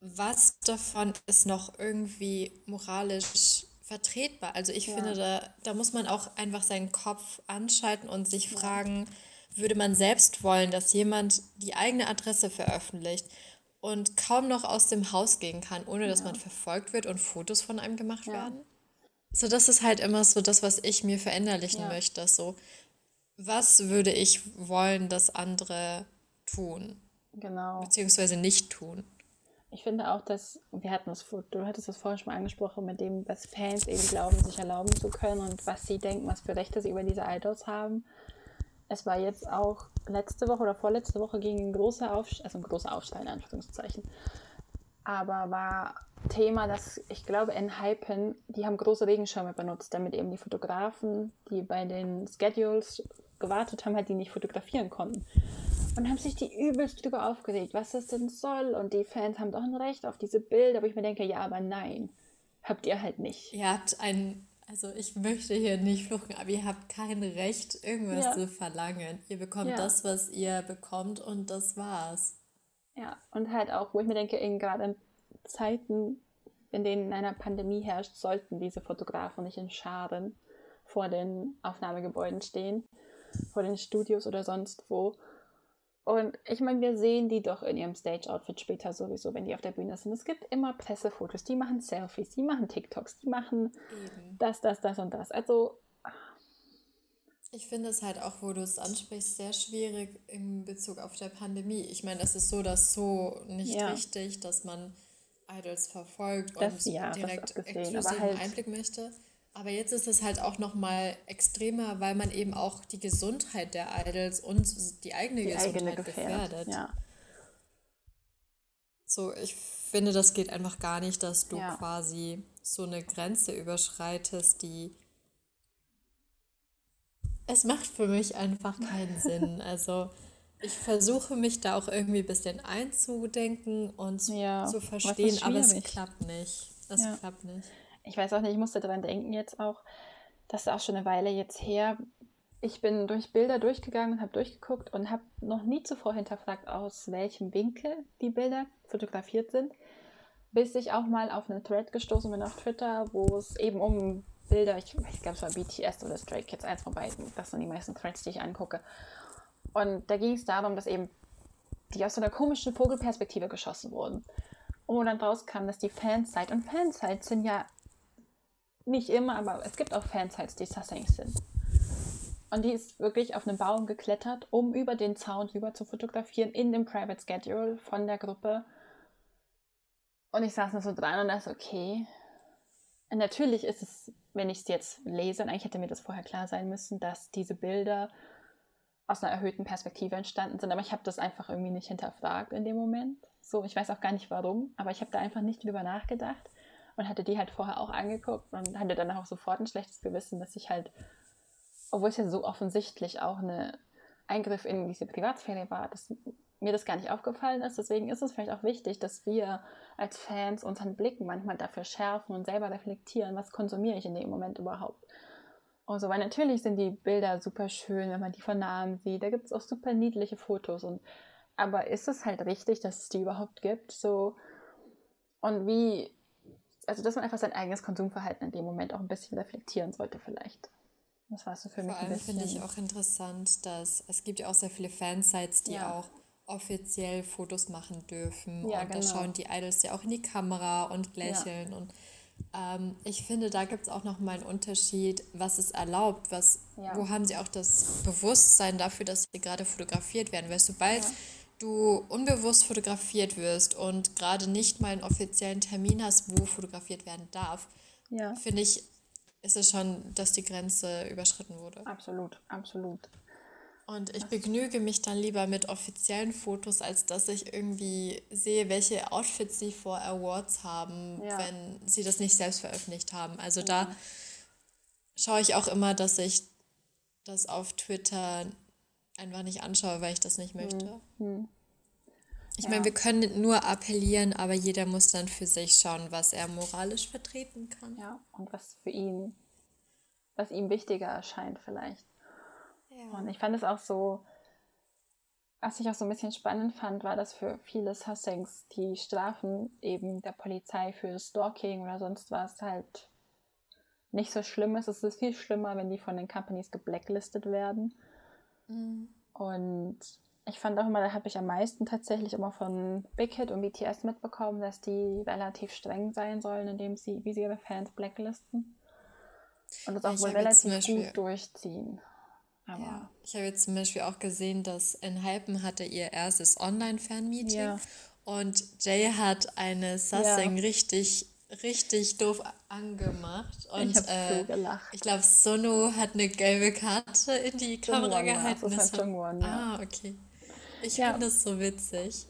was davon ist noch irgendwie moralisch vertretbar? Also ich ja. finde, da, da muss man auch einfach seinen Kopf anschalten und sich fragen, würde man selbst wollen, dass jemand die eigene Adresse veröffentlicht? Und kaum noch aus dem Haus gehen kann, ohne dass ja. man verfolgt wird und Fotos von einem gemacht ja. werden. So, das ist halt immer so das, was ich mir verinnerlichen ja. möchte. So, was würde ich wollen, dass andere tun? Genau. Beziehungsweise nicht tun. Ich finde auch, dass, wir hatten das, du hattest das vorhin schon mal angesprochen, mit dem, was Fans eben glauben, sich erlauben zu können und was sie denken, was für Rechte sie über diese Idols haben es war jetzt auch letzte Woche oder vorletzte Woche ging ein großer Aufschrei, also ein großer Aufschrei in Anführungszeichen, aber war Thema, dass ich glaube in Hypen, die haben große Regenschirme benutzt, damit eben die Fotografen, die bei den Schedules gewartet haben, halt die nicht fotografieren konnten. Und haben sich die übelst drüber aufgeregt, was das denn soll. Und die Fans haben doch ein Recht auf diese Bilder, wo ich mir denke, ja, aber nein, habt ihr halt nicht. Ihr habt ein also ich möchte hier nicht fluchen, aber ihr habt kein Recht, irgendwas ja. zu verlangen. Ihr bekommt ja. das, was ihr bekommt und das war's. Ja, und halt auch, wo ich mir denke, in gerade in Zeiten, in denen eine Pandemie herrscht, sollten diese Fotografen nicht in Scharen vor den Aufnahmegebäuden stehen, vor den Studios oder sonst wo. Und ich meine, wir sehen die doch in ihrem Stage-Outfit später sowieso, wenn die auf der Bühne sind. Es gibt immer Pressefotos, die machen Selfies, die machen TikToks, die machen Eben. das, das, das und das. Also. Ich finde es halt auch, wo du es ansprichst, sehr schwierig in Bezug auf der Pandemie. Ich meine, es ist so, dass so nicht ja. richtig, dass man Idols verfolgt das, und ja, direkt exklusiven halt Einblick möchte. Aber jetzt ist es halt auch noch mal extremer, weil man eben auch die Gesundheit der Idols und die eigene die Gesundheit eigene gefährdet. Ja. So, ich finde, das geht einfach gar nicht, dass du ja. quasi so eine Grenze überschreitest, die es macht für mich einfach keinen Sinn. Also ich versuche mich da auch irgendwie ein bisschen einzudenken und ja, zu verstehen, aber es klappt nicht. Es ja. klappt nicht ich weiß auch nicht, ich musste daran denken jetzt auch, das ist auch schon eine Weile jetzt her. Ich bin durch Bilder durchgegangen und habe durchgeguckt und habe noch nie zuvor hinterfragt, aus welchem Winkel die Bilder fotografiert sind, bis ich auch mal auf einen Thread gestoßen bin auf Twitter, wo es eben um Bilder, ich, ich glaube es war BTS oder Stray Kids, eins von beiden, das sind die meisten Threads, die ich angucke. Und da ging es darum, dass eben die aus so einer komischen Vogelperspektive geschossen wurden. Und dann draus kam, dass die Fansites, und Fansites sind ja nicht immer, aber es gibt auch Fansites, die Sassings sind. Und die ist wirklich auf einen Baum geklettert, um über den Zaun rüber zu fotografieren in dem Private Schedule von der Gruppe. Und ich saß nur so dran und dachte, okay. Und natürlich ist es, wenn ich es jetzt lese, und eigentlich hätte mir das vorher klar sein müssen, dass diese Bilder aus einer erhöhten Perspektive entstanden sind. Aber ich habe das einfach irgendwie nicht hinterfragt in dem Moment. So, ich weiß auch gar nicht warum, aber ich habe da einfach nicht drüber nachgedacht und hatte die halt vorher auch angeguckt und hatte dann auch sofort ein schlechtes Gewissen, dass ich halt, obwohl es ja so offensichtlich auch ein Eingriff in diese Privatsphäre war, dass mir das gar nicht aufgefallen ist. Deswegen ist es vielleicht auch wichtig, dass wir als Fans unseren Blick manchmal dafür schärfen und selber reflektieren, was konsumiere ich in dem Moment überhaupt. Und so, weil natürlich sind die Bilder super schön, wenn man die von nahem sieht. Da gibt es auch super niedliche Fotos. Und, aber ist es halt richtig, dass es die überhaupt gibt? So, und wie also dass man einfach sein eigenes Konsumverhalten in dem Moment auch ein bisschen reflektieren sollte vielleicht. Das war so für Vor mich ein bisschen. finde ich auch interessant, dass es gibt ja auch sehr viele Fansites, die ja. auch offiziell Fotos machen dürfen. Ja, und genau. da schauen die Idols ja auch in die Kamera und lächeln. Ja. Und ähm, ich finde, da gibt es auch nochmal einen Unterschied, was ist erlaubt, was, wo haben sie auch das Bewusstsein dafür, dass sie gerade fotografiert werden. Weil sobald du unbewusst fotografiert wirst und gerade nicht mal einen offiziellen Termin hast, wo fotografiert werden darf, ja. finde ich, ist es schon, dass die Grenze überschritten wurde. Absolut, absolut. Und ich begnüge mich dann lieber mit offiziellen Fotos, als dass ich irgendwie sehe, welche Outfits sie vor Awards haben, ja. wenn sie das nicht selbst veröffentlicht haben. Also ja. da schaue ich auch immer, dass ich das auf Twitter einfach nicht anschaue, weil ich das nicht möchte. Mhm. Ich ja. meine, wir können nur appellieren, aber jeder muss dann für sich schauen, was er moralisch vertreten kann. Ja, und was für ihn, was ihm wichtiger erscheint vielleicht. Ja. Und ich fand es auch so, was ich auch so ein bisschen spannend fand, war, dass für viele Sussings die Strafen eben der Polizei für Stalking oder sonst was halt nicht so schlimm ist. Es ist viel schlimmer, wenn die von den Companies geblacklistet werden. Mhm. Und ich fand auch immer, da habe ich am meisten tatsächlich immer von Big Hit und BTS mitbekommen, dass die relativ streng sein sollen, indem sie, wie sie ihre Fans blacklisten. Und das auch ich wohl relativ Beispiel, gut durchziehen. Aber ja, ich habe jetzt zum Beispiel auch gesehen, dass Enhypen hatte ihr erstes Online-Fan-Meeting ja. und Jay hat eine Sassing ja. richtig richtig doof angemacht. Und, ich habe äh, so gelacht. Ich glaube, Sono hat eine gelbe Karte in die Kamera gehalten. Das hat Jungwon, ja. Ah, okay. Ich ja. finde das so witzig.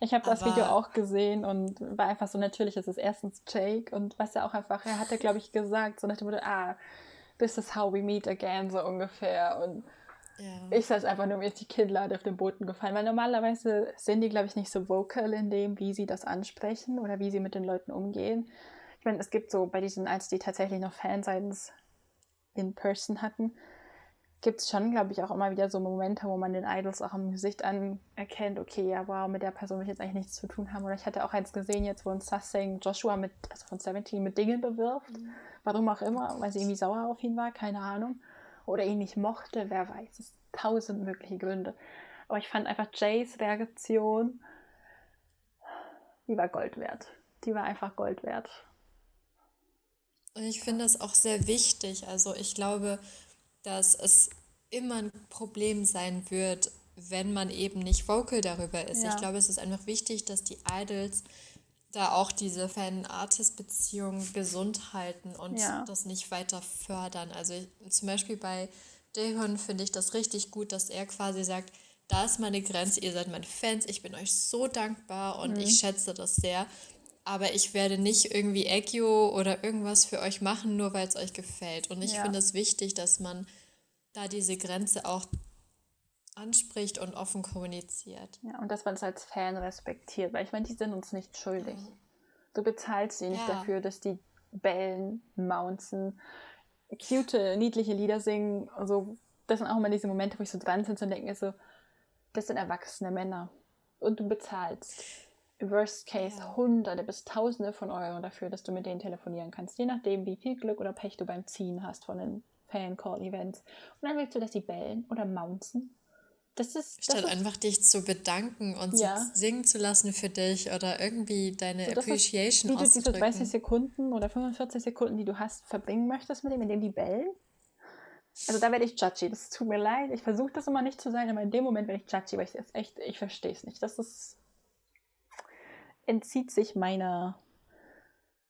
Ich habe das Video auch gesehen und war einfach so natürlich, es ist erstens Jake und was er auch einfach, er hatte, glaube ich, gesagt, so nach dem Motto, ah, this is how we meet again, so ungefähr. Und ja. ich saß einfach nur, mir ist die Kinnlade auf den Boden gefallen, weil normalerweise sind die, glaube ich, nicht so vocal in dem, wie sie das ansprechen oder wie sie mit den Leuten umgehen. Ich meine, es gibt so bei diesen, als die tatsächlich noch Fanseins in Person hatten, gibt es schon, glaube ich, auch immer wieder so Momente, wo man den Idols auch im Gesicht anerkennt, okay, ja, wow, mit der Person will ich jetzt eigentlich nichts zu tun haben. Oder ich hatte auch eins gesehen jetzt, wo ein Sussing Joshua mit, also von 17 mit Dingen bewirft. Mhm. Warum auch immer, weil sie irgendwie sauer auf ihn war, keine Ahnung. Oder ihn nicht mochte, wer weiß. Es tausend mögliche Gründe. Aber ich fand einfach Jays Reaktion, die war Gold wert. Die war einfach Gold wert. Und ich finde das auch sehr wichtig. Also ich glaube, dass es immer ein Problem sein wird, wenn man eben nicht vocal darüber ist. Ja. Ich glaube, es ist einfach wichtig, dass die Idols da auch diese Fan-Artist-Beziehung gesund halten und ja. das nicht weiter fördern. Also ich, zum Beispiel bei Daehyun finde ich das richtig gut, dass er quasi sagt, da ist meine Grenze, ihr seid meine Fans, ich bin euch so dankbar und mhm. ich schätze das sehr. Aber ich werde nicht irgendwie Eggio oder irgendwas für euch machen, nur weil es euch gefällt. Und ich ja. finde es wichtig, dass man da diese Grenze auch anspricht und offen kommuniziert. Ja, und dass man es als Fan respektiert, weil ich meine, die sind uns nicht schuldig. Mhm. Du bezahlst sie nicht ja. dafür, dass die bellen, mounten, cute, niedliche Lieder singen. Also, das sind auch immer diese Momente, wo ich so dran sitze und denke so, das sind erwachsene Männer. Und du bezahlst Worst Case ja. Hunderte bis Tausende von Euro dafür, dass du mit denen telefonieren kannst, je nachdem, wie viel Glück oder Pech du beim Ziehen hast von den Fan-Call-Events. Und dann willst du, dass sie bellen oder mounten. Das ist, Statt das ist, einfach dich zu bedanken und ja. singen zu lassen für dich oder irgendwie deine so, Appreciation ist, wie du diese 30 Sekunden oder 45 Sekunden, die du hast, verbringen möchtest mit dem, indem die bellen. Also da werde ich judgy. Das tut mir leid. Ich versuche das immer nicht zu sein, aber in dem Moment werde ich judgy, weil ich es echt, ich verstehe es nicht. Das ist entzieht sich meiner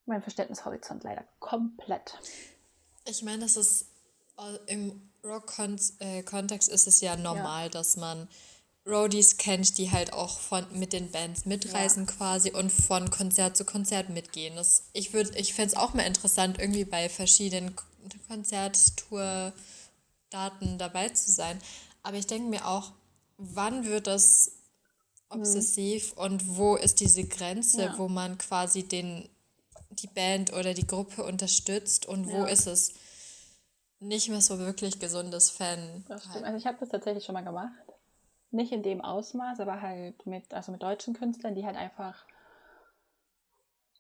mein Verständnishorizont leider komplett. Ich meine, das ist im Rock-Kontext ist es ja normal, ja. dass man Roadies kennt, die halt auch von, mit den Bands mitreisen ja. quasi und von Konzert zu Konzert mitgehen. Das, ich ich fände es auch mal interessant, irgendwie bei verschiedenen Konzerttour-Daten dabei zu sein. Aber ich denke mir auch, wann wird das obsessiv mhm. und wo ist diese Grenze, ja. wo man quasi den, die Band oder die Gruppe unterstützt und wo ist es nicht mehr so wirklich gesundes Fan. Das stimmt. Also ich habe das tatsächlich schon mal gemacht. Nicht in dem Ausmaß, aber halt mit, also mit deutschen Künstlern, die halt einfach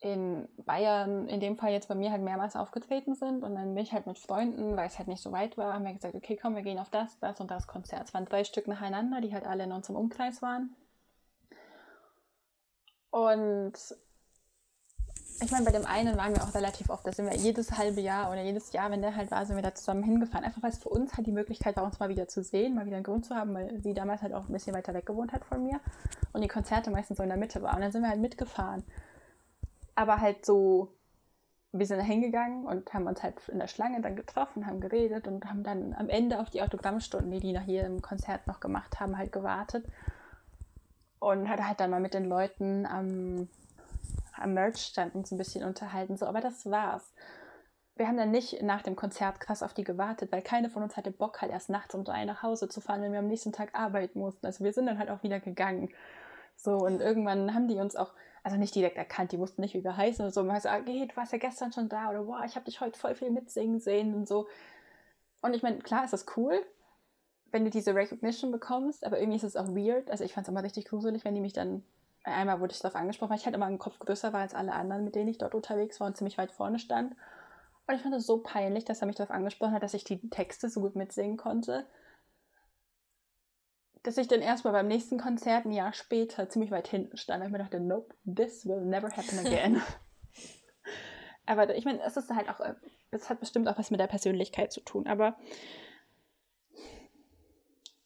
in Bayern, in dem Fall jetzt bei mir halt mehrmals aufgetreten sind und dann bin ich halt mit Freunden, weil es halt nicht so weit war, haben wir gesagt, okay, komm, wir gehen auf das, das und das Konzert. Es waren drei Stück nacheinander, die halt alle in unserem Umkreis waren. Und ich meine, bei dem einen waren wir auch relativ oft, da sind wir jedes halbe Jahr oder jedes Jahr, wenn der halt war, sind wir da zusammen hingefahren. Einfach weil es für uns halt die Möglichkeit war, uns mal wieder zu sehen, mal wieder einen Grund zu haben, weil sie damals halt auch ein bisschen weiter weg gewohnt hat von mir und die Konzerte meistens so in der Mitte waren. Und dann sind wir halt mitgefahren. Aber halt so, wir sind da hingegangen und haben uns halt in der Schlange dann getroffen, haben geredet und haben dann am Ende auf die Autogrammstunden, die die nach jedem Konzert noch gemacht haben, halt gewartet. Und hat halt dann mal mit den Leuten am am Merch-Stand uns ein bisschen unterhalten, so, aber das war's. Wir haben dann nicht nach dem Konzert krass auf die gewartet, weil keine von uns hatte Bock, halt erst nachts um drei nach Hause zu fahren, wenn wir am nächsten Tag arbeiten mussten. Also wir sind dann halt auch wieder gegangen. So, und irgendwann haben die uns auch, also nicht direkt erkannt, die wussten nicht, wie wir heißen und so. Man hat gesagt, hey, du warst ja gestern schon da oder wow, ich habe dich heute voll viel mitsingen sehen und so. Und ich meine, klar ist das cool, wenn du diese Recognition bekommst, aber irgendwie ist es auch weird. Also ich fand es immer richtig gruselig, wenn die mich dann einmal wurde ich darauf angesprochen, weil ich halt immer einen Kopf größer war als alle anderen, mit denen ich dort unterwegs war und ziemlich weit vorne stand. Und ich fand es so peinlich, dass er mich darauf angesprochen hat, dass ich die Texte so gut mitsingen konnte, dass ich dann erstmal beim nächsten Konzert ein Jahr später ziemlich weit hinten stand und ich mir dachte, nope, this will never happen again. aber ich meine, es ist halt auch, es hat bestimmt auch was mit der Persönlichkeit zu tun, aber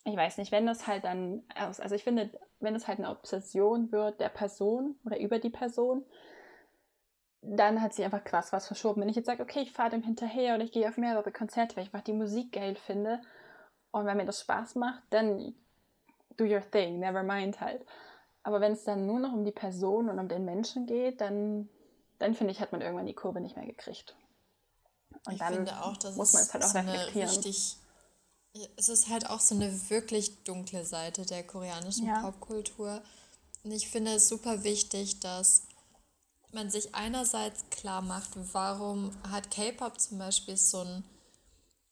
ich weiß nicht, wenn das halt dann, also ich finde, wenn es halt eine Obsession wird der Person oder über die Person, dann hat sie einfach krass was verschoben. Wenn ich jetzt sage, okay, ich fahre dem hinterher oder ich gehe auf mehrere Konzerte, weil ich einfach die Musik geil finde und wenn mir das Spaß macht, dann do your thing, never mind halt. Aber wenn es dann nur noch um die Person und um den Menschen geht, dann, dann finde ich, hat man irgendwann die Kurve nicht mehr gekriegt. Und ich dann auch, muss man es halt auch reflektieren. Richtig es ist halt auch so eine wirklich dunkle Seite der koreanischen ja. Popkultur. Und ich finde es super wichtig, dass man sich einerseits klar macht, warum hat K-Pop zum Beispiel so, ein,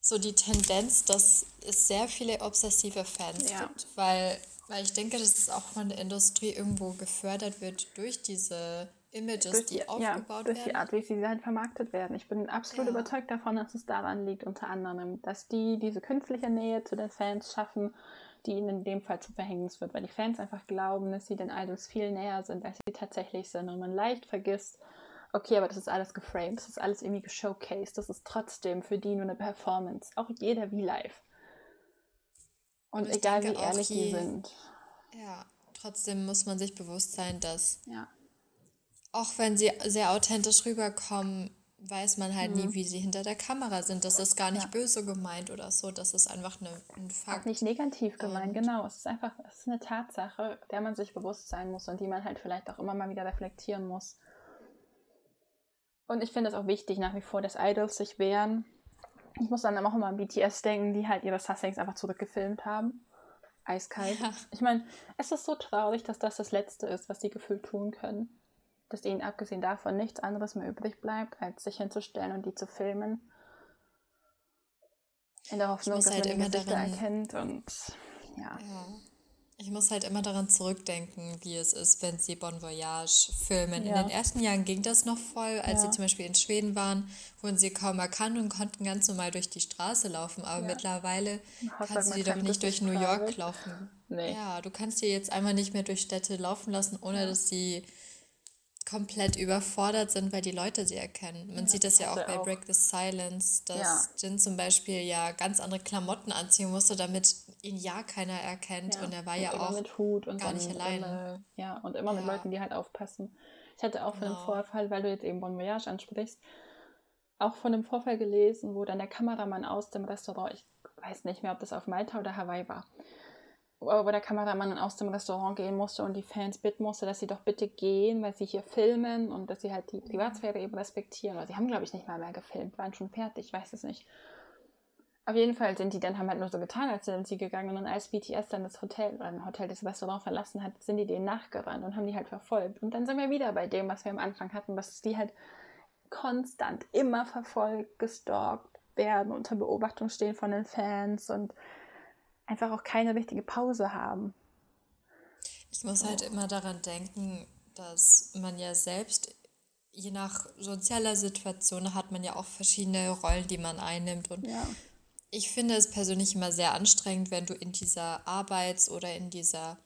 so die Tendenz, dass es sehr viele obsessive Fans ja. gibt, weil, weil ich denke, dass es auch von der Industrie irgendwo gefördert wird durch diese Images, durch, die aufgebaut ja, durch werden. Durch die Art, wie sie halt vermarktet werden. Ich bin absolut ja. überzeugt davon, dass es daran liegt, unter anderem, dass die diese künstliche Nähe zu den Fans schaffen, die ihnen in dem Fall zu Verhängnis wird, weil die Fans einfach glauben, dass sie den Idols viel näher sind, als sie tatsächlich sind und man leicht vergisst, okay, aber das ist alles geframed, das ist alles irgendwie geshowcased, das ist trotzdem für die nur eine Performance, auch jeder wie live. Und egal wie ehrlich die, die sind. Ja, trotzdem muss man sich bewusst sein, dass ja auch wenn sie sehr authentisch rüberkommen, weiß man halt mhm. nie, wie sie hinter der Kamera sind. Das ist gar nicht ja. böse gemeint oder so. Das ist einfach eine, ein Fakt. Auch nicht negativ gemeint, und genau. Es ist einfach es ist eine Tatsache, der man sich bewusst sein muss und die man halt vielleicht auch immer mal wieder reflektieren muss. Und ich finde es auch wichtig, nach wie vor, dass Idols sich wehren. Ich muss dann auch immer an BTS denken, die halt ihre Sussings einfach zurückgefilmt haben. Eiskalt. Ja. Ich meine, es ist so traurig, dass das das Letzte ist, was sie gefühlt tun können dass ihnen abgesehen davon nichts anderes mehr übrig bleibt, als sich hinzustellen und die zu filmen. In der Hoffnung, dass halt man die Gesichter daran, erkennt und ja. ja. Ich muss halt immer daran zurückdenken, wie es ist, wenn sie Bon Voyage filmen. Ja. In den ersten Jahren ging das noch voll. Als ja. sie zum Beispiel in Schweden waren, wurden sie kaum erkannt und konnten ganz normal durch die Straße laufen. Aber mittlerweile kannst du die doch nicht durch New York laufen. Nee. Ja, du kannst die jetzt einmal nicht mehr durch Städte laufen lassen, ohne dass sie komplett überfordert sind, weil die Leute sie erkennen. Man ja, sieht das ja auch bei auch. Break the Silence, dass ja. Jin zum Beispiel ja ganz andere Klamotten anziehen musste, damit ihn ja keiner erkennt. Ja. Und er war und ja auch mit Hut und gar nicht alleine. ja, und immer mit Leuten, die halt aufpassen. Ich hatte auch genau. von dem Vorfall, weil du jetzt eben Bon Voyage ansprichst, auch von dem Vorfall gelesen, wo dann der Kameramann aus dem Restaurant, ich weiß nicht mehr, ob das auf Malta oder Hawaii war, wo der Kameramann aus dem Restaurant gehen musste und die Fans bitten musste, dass sie doch bitte gehen, weil sie hier filmen und dass sie halt die Privatsphäre eben respektieren. Oder sie haben, glaube ich, nicht mal mehr gefilmt, waren schon fertig, ich weiß es nicht. Auf jeden Fall sind die dann, haben halt nur so getan, als sind sie gegangen und als BTS dann das Hotel oder ein Hotel das Restaurant verlassen hat, sind die denen nachgerannt und haben die halt verfolgt. Und dann sind wir wieder bei dem, was wir am Anfang hatten, dass die halt konstant immer verfolgt, gestalkt werden, unter Beobachtung stehen von den Fans und einfach auch keine richtige Pause haben. Ich muss halt immer daran denken, dass man ja selbst, je nach sozialer Situation, hat man ja auch verschiedene Rollen, die man einnimmt. Und ja. ich finde es persönlich immer sehr anstrengend, wenn du in dieser Arbeits- oder in dieser,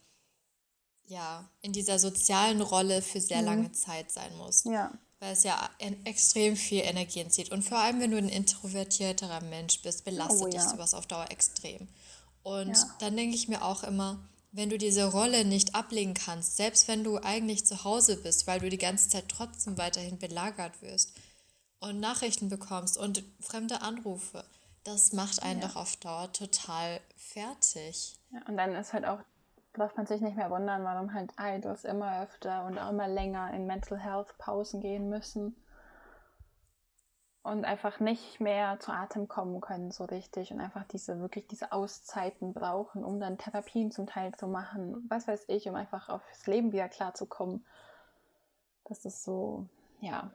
ja, in dieser sozialen Rolle für sehr mhm. lange Zeit sein musst. Ja. Weil es ja extrem viel Energie entzieht. Und vor allem, wenn du ein introvertierterer Mensch bist, belastet oh, ja. dich sowas auf Dauer extrem. Und ja. dann denke ich mir auch immer, wenn du diese Rolle nicht ablegen kannst, selbst wenn du eigentlich zu Hause bist, weil du die ganze Zeit trotzdem weiterhin belagert wirst und Nachrichten bekommst und fremde Anrufe, das macht einen ja. doch auf Dauer total fertig. Ja, und dann ist halt auch, darf man sich nicht mehr wundern, warum halt Idols immer öfter und auch immer länger in Mental Health Pausen gehen müssen und einfach nicht mehr zu Atem kommen können so richtig und einfach diese wirklich diese Auszeiten brauchen, um dann Therapien zum Teil zu machen, was weiß ich, um einfach aufs Leben wieder klarzukommen. Das ist so, ja.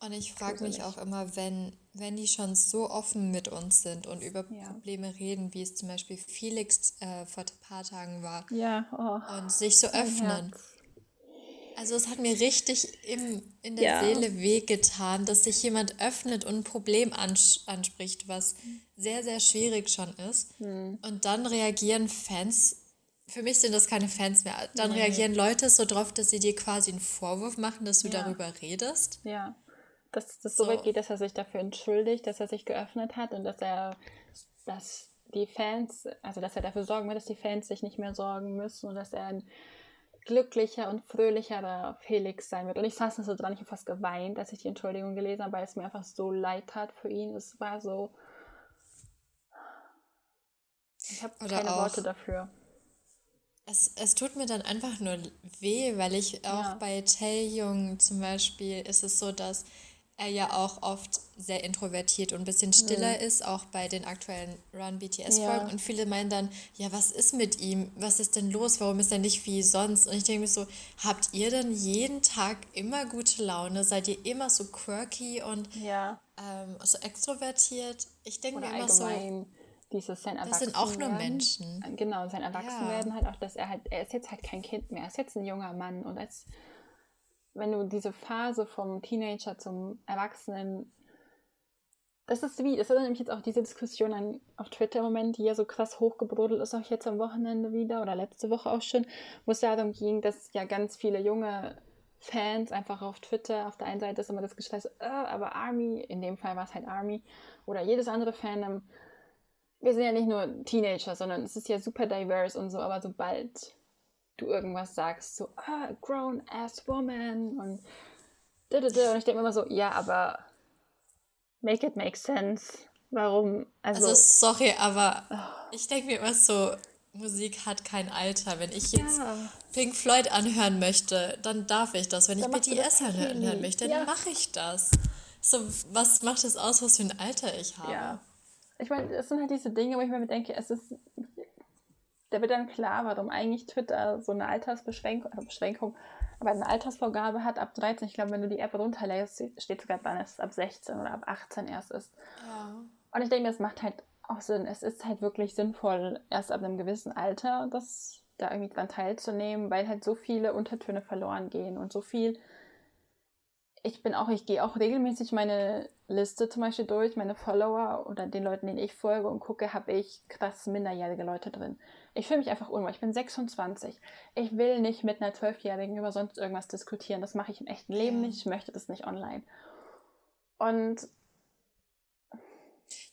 Und ich frage mich auch immer, wenn, wenn die schon so offen mit uns sind und über ja. Probleme reden, wie es zum Beispiel Felix äh, vor ein paar Tagen war, ja, oh. und sich so öffnen. Herz also es hat mir richtig im, in der ja. Seele wehgetan, dass sich jemand öffnet und ein Problem ans anspricht, was sehr, sehr schwierig schon ist. Mhm. Und dann reagieren Fans, für mich sind das keine Fans mehr, dann nee. reagieren Leute so drauf, dass sie dir quasi einen Vorwurf machen, dass du ja. darüber redest. Ja, dass das so weit geht, dass er sich dafür entschuldigt, dass er sich geöffnet hat und dass er, dass die Fans, also dass er dafür sorgen wird, dass die Fans sich nicht mehr sorgen müssen und dass er ein glücklicher und fröhlicherer Felix sein wird. Und ich saß so dran, ich habe fast geweint, als ich die Entschuldigung gelesen habe, weil es mir einfach so leid tat für ihn. Es war so. Ich habe keine auch, Worte dafür. Es, es tut mir dann einfach nur weh, weil ich auch ja. bei Taeyong zum Beispiel ist es so, dass er ja auch oft sehr introvertiert und ein bisschen stiller mhm. ist, auch bei den aktuellen Run BTS-Folgen. Ja. Und viele meinen dann, ja, was ist mit ihm? Was ist denn los? Warum ist er nicht wie sonst? Und ich denke mir so, habt ihr denn jeden Tag immer gute Laune? Seid ihr immer so quirky und ja. ähm, so extrovertiert? Ich denke mir immer so. Dieses sein das sind auch nur Menschen. Genau, sein Erwachsenwerden ja. halt auch, dass er halt, er ist jetzt halt kein Kind mehr, er ist jetzt ein junger Mann und als wenn du diese Phase vom Teenager zum Erwachsenen, das ist wie, das ist nämlich jetzt auch diese Diskussion an, auf Twitter im Moment, die ja so krass hochgebrodelt ist, auch jetzt am Wochenende wieder oder letzte Woche auch schon, wo es darum ging, dass ja ganz viele junge Fans einfach auf Twitter, auf der einen Seite ist immer das Geschrei äh, aber Army, in dem Fall war es halt Army, oder jedes andere Fandom, wir sind ja nicht nur Teenager, sondern es ist ja super diverse und so, aber sobald du irgendwas sagst, so, ah, grown ass woman und und ich denke mir immer so, ja, aber make it make sense. Warum? Also, also sorry, aber oh. ich denke mir immer so, Musik hat kein Alter. Wenn ich jetzt ja. Pink Floyd anhören möchte, dann darf ich das. Wenn dann ich BTS anhören möchte, dann ja. mache ich das. So, was macht es aus, was für ein Alter ich habe? Ja. Ich meine, es sind halt diese Dinge, wo ich mir denke, es ist da wird dann klar, warum eigentlich Twitter so eine Altersbeschränkung, also Beschränkung, aber eine Altersvorgabe hat ab 13. Ich glaube, wenn du die App runterlässt, steht sogar dran, dass es ab 16 oder ab 18 erst ist. Ja. Und ich denke, das macht halt auch Sinn. Es ist halt wirklich sinnvoll, erst ab einem gewissen Alter das da irgendwie dran teilzunehmen, weil halt so viele Untertöne verloren gehen und so viel. Ich bin auch, ich gehe auch regelmäßig meine Liste zum Beispiel durch, meine Follower oder den Leuten, denen ich folge und gucke, habe ich krass minderjährige Leute drin. Ich fühle mich einfach unwohl. Ich bin 26. Ich will nicht mit einer Zwölfjährigen über sonst irgendwas diskutieren. Das mache ich im echten Leben nicht. Ich möchte das nicht online. Und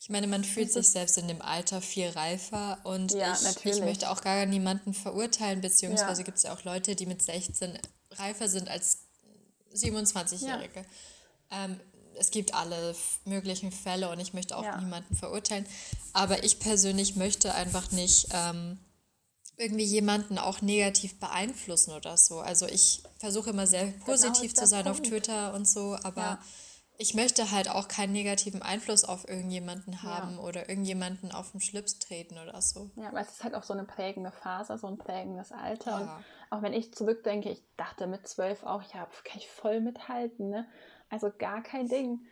ich meine, man fühlt sich selbst in dem Alter viel reifer und ja, ich, ich, möchte auch gar niemanden verurteilen, beziehungsweise ja. gibt es ja auch Leute, die mit 16 reifer sind als 27-Jährige. Ja. Ähm, es gibt alle möglichen Fälle und ich möchte auch niemanden verurteilen. Aber ich persönlich möchte einfach nicht ähm, irgendwie jemanden auch negativ beeinflussen oder so. Also ich versuche immer sehr genau, positiv zu sein Punkt. auf Twitter und so, aber ja. ich möchte halt auch keinen negativen Einfluss auf irgendjemanden haben ja. oder irgendjemanden auf den Schlips treten oder so. Ja, weil es ist halt auch so eine prägende Phase, so ein prägendes Alter. Auch wenn ich zurückdenke, ich dachte mit zwölf auch, ja, kann ich voll mithalten, ne? Also gar kein Ding.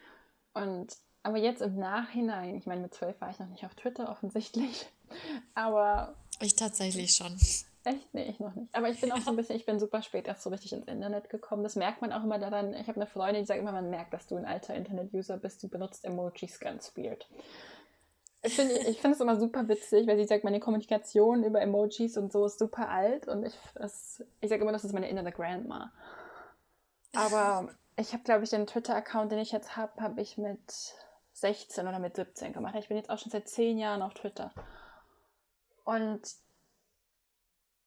Und aber jetzt im Nachhinein, ich meine, mit zwölf war ich noch nicht auf Twitter offensichtlich, aber ich tatsächlich schon. Echt? Nee, ich noch nicht. Aber ich bin auch so ein bisschen, ich bin super spät erst so richtig ins Internet gekommen. Das merkt man auch immer daran. Ich habe eine Freundin, die sagt immer, man merkt, dass du ein alter Internet-User bist. Du benutzt Emojis ganz weird. Ich finde ich find es immer super witzig, weil sie sagt, meine Kommunikation über Emojis und so ist super alt. Und ich, ich sage immer, das ist meine innere Grandma. Aber ich habe, glaube ich, den Twitter-Account, den ich jetzt habe, habe ich mit 16 oder mit 17 gemacht. Ich bin jetzt auch schon seit 10 Jahren auf Twitter. Und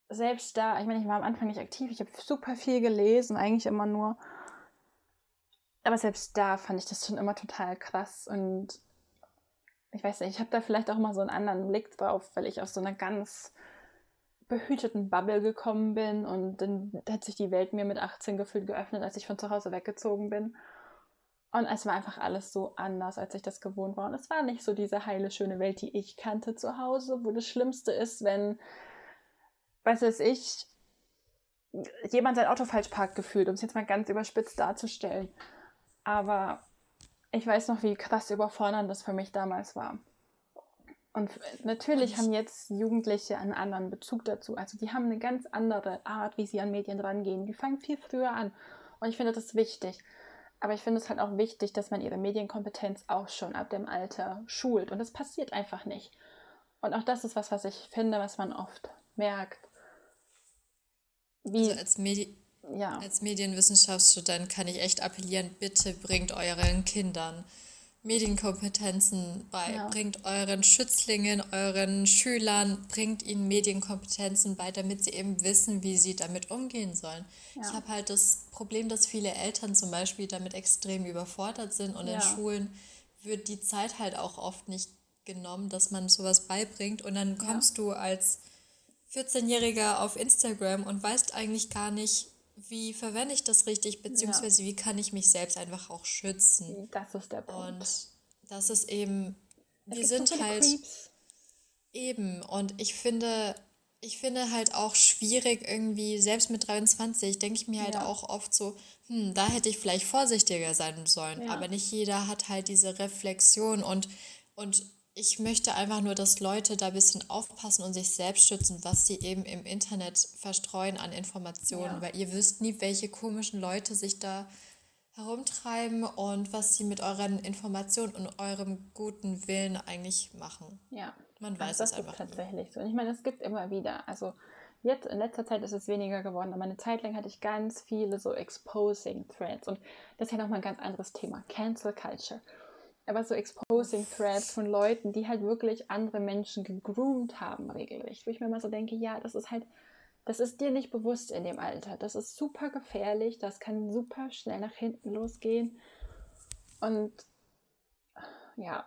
selbst da, ich meine, ich war am Anfang nicht aktiv, ich habe super viel gelesen, eigentlich immer nur. Aber selbst da fand ich das schon immer total krass und ich weiß nicht, ich habe da vielleicht auch mal so einen anderen Blick drauf, weil ich aus so einer ganz behüteten Bubble gekommen bin und dann hat sich die Welt mir mit 18 gefühlt geöffnet, als ich von zu Hause weggezogen bin. Und es war einfach alles so anders, als ich das gewohnt war. Und es war nicht so diese heile, schöne Welt, die ich kannte zu Hause, wo das Schlimmste ist, wenn, weiß es ich, jemand sein Auto falsch parkt gefühlt, um es jetzt mal ganz überspitzt darzustellen. Aber ich weiß noch, wie krass überfordernd das für mich damals war. Und natürlich haben jetzt Jugendliche einen anderen Bezug dazu. Also die haben eine ganz andere Art, wie sie an Medien rangehen. Die fangen viel früher an. Und ich finde das wichtig. Aber ich finde es halt auch wichtig, dass man ihre Medienkompetenz auch schon ab dem Alter schult. Und das passiert einfach nicht. Und auch das ist was, was ich finde, was man oft merkt. Wie, also als, Medi ja. als Medienwissenschaftsstudent kann ich echt appellieren, bitte bringt euren Kindern Medienkompetenzen bei. Ja. Bringt euren Schützlingen, euren Schülern, bringt ihnen Medienkompetenzen bei, damit sie eben wissen, wie sie damit umgehen sollen. Ja. Ich habe halt das Problem, dass viele Eltern zum Beispiel damit extrem überfordert sind und ja. in Schulen wird die Zeit halt auch oft nicht genommen, dass man sowas beibringt und dann kommst du als 14-Jähriger auf Instagram und weißt eigentlich gar nicht, wie verwende ich das richtig, beziehungsweise ja. wie kann ich mich selbst einfach auch schützen? Das ist der Punkt. Und das ist eben, es wir sind halt Creeps. eben und ich finde, ich finde halt auch schwierig irgendwie, selbst mit 23 denke ich mir halt ja. auch oft so, hm, da hätte ich vielleicht vorsichtiger sein sollen, ja. aber nicht jeder hat halt diese Reflexion und, und ich möchte einfach nur, dass Leute da ein bisschen aufpassen und sich selbst schützen, was sie eben im Internet verstreuen an Informationen, ja. weil ihr wisst nie, welche komischen Leute sich da herumtreiben und was sie mit euren Informationen und eurem guten Willen eigentlich machen. Ja. Man weiß also das es einfach. Das ist tatsächlich so. Und ich meine, es gibt immer wieder, also jetzt in letzter Zeit ist es weniger geworden, aber eine Zeit lang hatte ich ganz viele so Exposing Threads und das ist ja nochmal ein ganz anderes Thema, Cancel Culture aber so Exposing Threads von Leuten, die halt wirklich andere Menschen gegroomt haben regelrecht. Wo ich mir immer so denke, ja, das ist halt, das ist dir nicht bewusst in dem Alter. Das ist super gefährlich, das kann super schnell nach hinten losgehen. Und ja,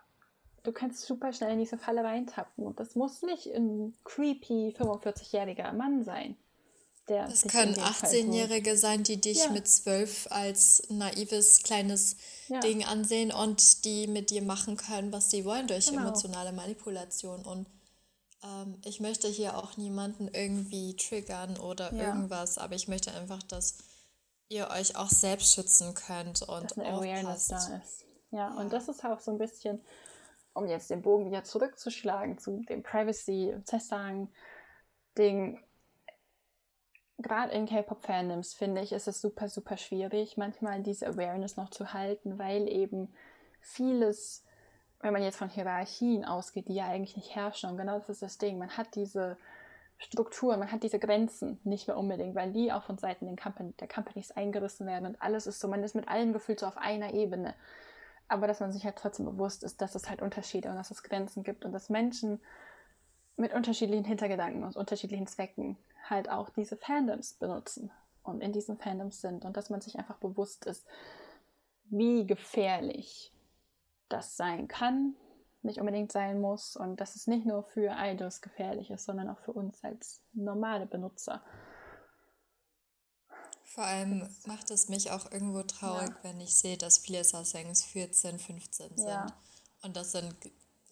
du kannst super schnell in diese Falle reintappen. Und das muss nicht ein creepy 45-jähriger Mann sein der. Das können 18-Jährige sein, die dich ja. mit 12 als naives kleines ja. Ding ansehen und die mit dir machen können, was sie wollen durch genau. emotionale Manipulation. Und ähm, ich möchte hier auch niemanden irgendwie triggern oder ja. irgendwas, aber ich möchte einfach, dass ihr euch auch selbst schützen könnt und dass eine Awareness da ist. Ja, und das ist auch so ein bisschen, um jetzt den Bogen wieder zurückzuschlagen zu dem Privacy-Zestang-Ding gerade in K-Pop-Fandoms finde ich, ist es super, super schwierig, manchmal diese Awareness noch zu halten, weil eben vieles, wenn man jetzt von Hierarchien ausgeht, die ja eigentlich nicht herrschen, und genau das ist das Ding, man hat diese Strukturen, man hat diese Grenzen nicht mehr unbedingt, weil die auch von Seiten Company, der Companies eingerissen werden und alles ist so, man ist mit allen gefühlt so auf einer Ebene. Aber dass man sich halt trotzdem bewusst ist, dass es halt Unterschiede und dass es Grenzen gibt und dass Menschen mit unterschiedlichen Hintergedanken und unterschiedlichen Zwecken halt auch diese Fandoms benutzen und in diesen Fandoms sind und dass man sich einfach bewusst ist, wie gefährlich das sein kann, nicht unbedingt sein muss und dass es nicht nur für Idols gefährlich ist, sondern auch für uns als normale Benutzer. Vor allem macht es mich auch irgendwo traurig, ja. wenn ich sehe, dass viele Sasangs 14, 15 sind. Ja. Und das sind,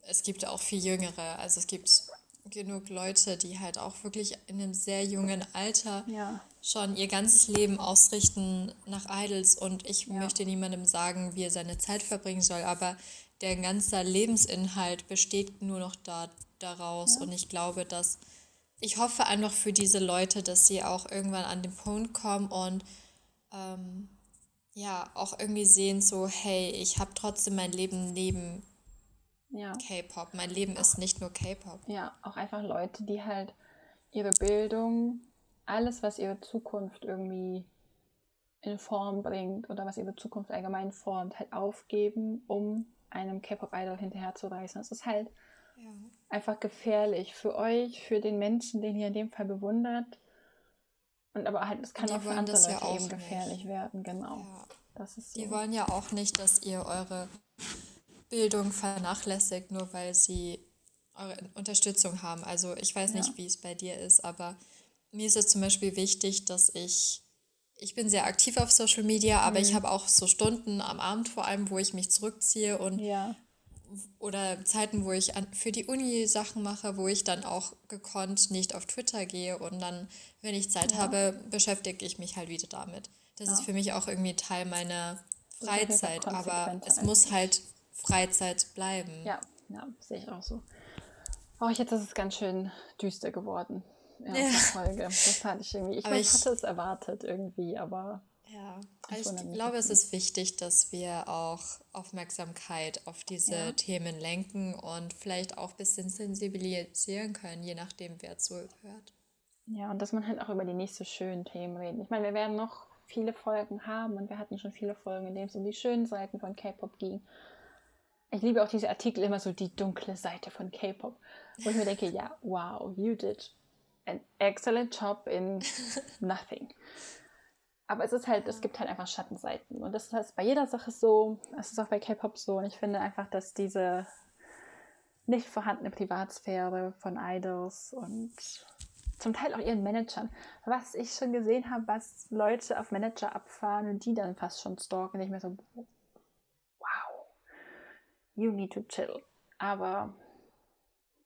es gibt auch viel jüngere, also es gibt genug Leute, die halt auch wirklich in einem sehr jungen Alter ja. schon ihr ganzes Leben ausrichten nach Idols. Und ich ja. möchte niemandem sagen, wie er seine Zeit verbringen soll, aber der ganze Lebensinhalt besteht nur noch da, daraus. Ja. Und ich glaube, dass ich hoffe einfach für diese Leute, dass sie auch irgendwann an den Punkt kommen und ähm, ja, auch irgendwie sehen, so, hey, ich habe trotzdem mein Leben neben ja. K-Pop. Mein Leben ist nicht nur K-Pop. Ja, auch einfach Leute, die halt ihre Bildung, alles, was ihre Zukunft irgendwie in Form bringt oder was ihre Zukunft allgemein formt, halt aufgeben, um einem K-Pop-Idol hinterherzureißen. Es ist halt ja. einfach gefährlich für euch, für den Menschen, den ihr in dem Fall bewundert. Und aber halt, es kann auch für andere Leute ja eben gefährlich nicht. werden, genau. Ja. Das ist so. Die wollen ja auch nicht, dass ihr eure Bildung vernachlässigt, nur weil sie eure Unterstützung haben. Also ich weiß ja. nicht, wie es bei dir ist, aber mir ist es zum Beispiel wichtig, dass ich, ich bin sehr aktiv auf Social Media, aber mhm. ich habe auch so Stunden am Abend vor allem, wo ich mich zurückziehe und ja. oder Zeiten, wo ich an, für die Uni Sachen mache, wo ich dann auch gekonnt nicht auf Twitter gehe und dann, wenn ich Zeit ja. habe, beschäftige ich mich halt wieder damit. Das ist für mich auch irgendwie Teil meiner Freizeit, aber es muss halt Freizeit bleiben. Ja, ja, sehe ich auch so. Oh, jetzt ist es ganz schön düster geworden. Ja, ja. Folge. Das hatte ich irgendwie. Ich, meine, ich hatte es erwartet irgendwie, aber. Ja, ich, ich glaube, es ist wichtig, dass wir auch Aufmerksamkeit auf diese ja. Themen lenken und vielleicht auch ein bisschen sensibilisieren können, je nachdem, wer zuhört. Ja, und dass man halt auch über die nicht so schönen Themen reden. Ich meine, wir werden noch viele Folgen haben und wir hatten schon viele Folgen, in denen es um die schönen Seiten von K-Pop ging ich liebe auch diese Artikel immer so die dunkle Seite von K-Pop, wo ich mir denke, ja, wow, you did an excellent job in nothing. Aber es ist halt, es gibt halt einfach Schattenseiten. Und das ist halt bei jeder Sache so. Es ist auch bei K-Pop so. Und ich finde einfach, dass diese nicht vorhandene Privatsphäre von Idols und zum Teil auch ihren Managern. Was ich schon gesehen habe, was Leute auf Manager abfahren und die dann fast schon stalken. Ich mir so, you need to chill. Aber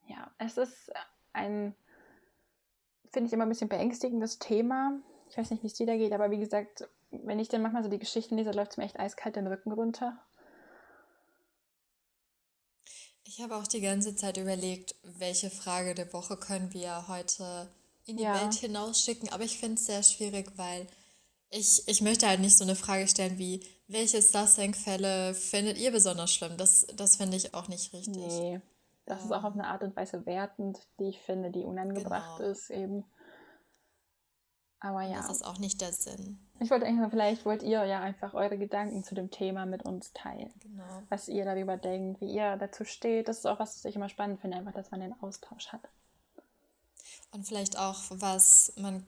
ja, es ist ein, finde ich immer ein bisschen beängstigendes Thema. Ich weiß nicht, wie es dir da geht, aber wie gesagt, wenn ich dann manchmal so die Geschichten lese, läuft es mir echt eiskalt den Rücken runter. Ich habe auch die ganze Zeit überlegt, welche Frage der Woche können wir heute in die ja. Welt hinausschicken. Aber ich finde es sehr schwierig, weil ich, ich möchte halt nicht so eine Frage stellen wie, welche Sassang-Fälle findet ihr besonders schlimm? Das, das finde ich auch nicht richtig. Nee, das ähm, ist auch auf eine Art und Weise wertend, die ich finde, die unangebracht genau. ist eben. Aber ja. Das ist auch nicht der Sinn. Ich wollte eigentlich vielleicht wollt ihr ja einfach eure Gedanken zu dem Thema mit uns teilen. Genau. Was ihr darüber denkt, wie ihr dazu steht. Das ist auch was, was ich immer spannend finde, einfach, dass man den Austausch hat. Und vielleicht auch, was man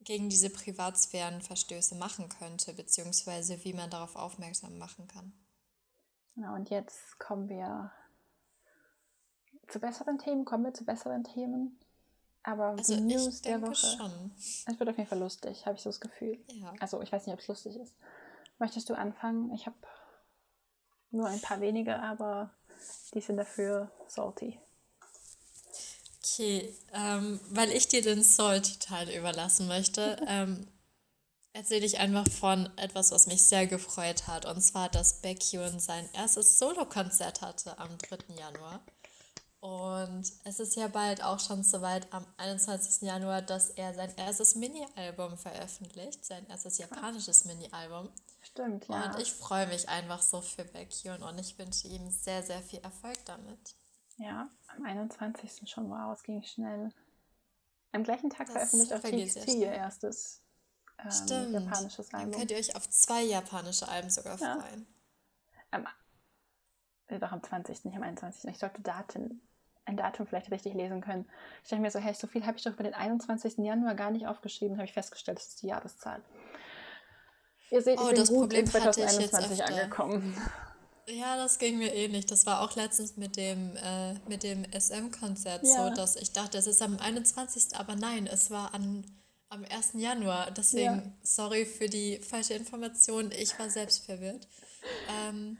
gegen diese Privatsphärenverstöße machen könnte, beziehungsweise wie man darauf aufmerksam machen kann. Genau, und jetzt kommen wir zu besseren Themen. Kommen wir zu besseren Themen? Aber also die News der Woche. Schon. Es wird auf jeden Fall lustig, habe ich so das Gefühl. Ja. Also ich weiß nicht, ob es lustig ist. Möchtest du anfangen? Ich habe nur ein paar wenige, aber die sind dafür salty. Okay, ähm, weil ich dir den Salty-Teil überlassen möchte, ähm, erzähle ich einfach von etwas, was mich sehr gefreut hat. Und zwar, dass Baekhyun sein erstes Solo-Konzert hatte am 3. Januar. Und es ist ja bald auch schon soweit am 21. Januar, dass er sein erstes Mini-Album veröffentlicht, sein erstes japanisches Mini-Album. Stimmt, ja. Und ich freue mich einfach so für Baekhyun und ich wünsche ihm sehr, sehr viel Erfolg damit. Ja, am 21. schon, wow, es ging schnell. Am gleichen Tag das veröffentlicht auch TXT ihr erstes ähm, japanisches Album. Dann könnt ihr euch auf zwei japanische Alben sogar ja. freuen. Am, äh, doch am 20., nicht am 21. Ich sollte Daten ein Datum vielleicht richtig lesen können. Ich denke mir so, hey, so viel habe ich doch für den 21. Januar gar nicht aufgeschrieben, habe ich festgestellt, das ist die Jahreszahl. Ihr seht, oh, ich bin das gut Problem in 2021 angekommen. Ja, das ging mir ähnlich. Das war auch letztens mit dem, äh, mit dem SM-Konzert ja. so, dass ich dachte, es ist am 21., aber nein, es war an, am 1. Januar. Deswegen, ja. sorry für die falsche Information. Ich war selbst verwirrt. Ähm,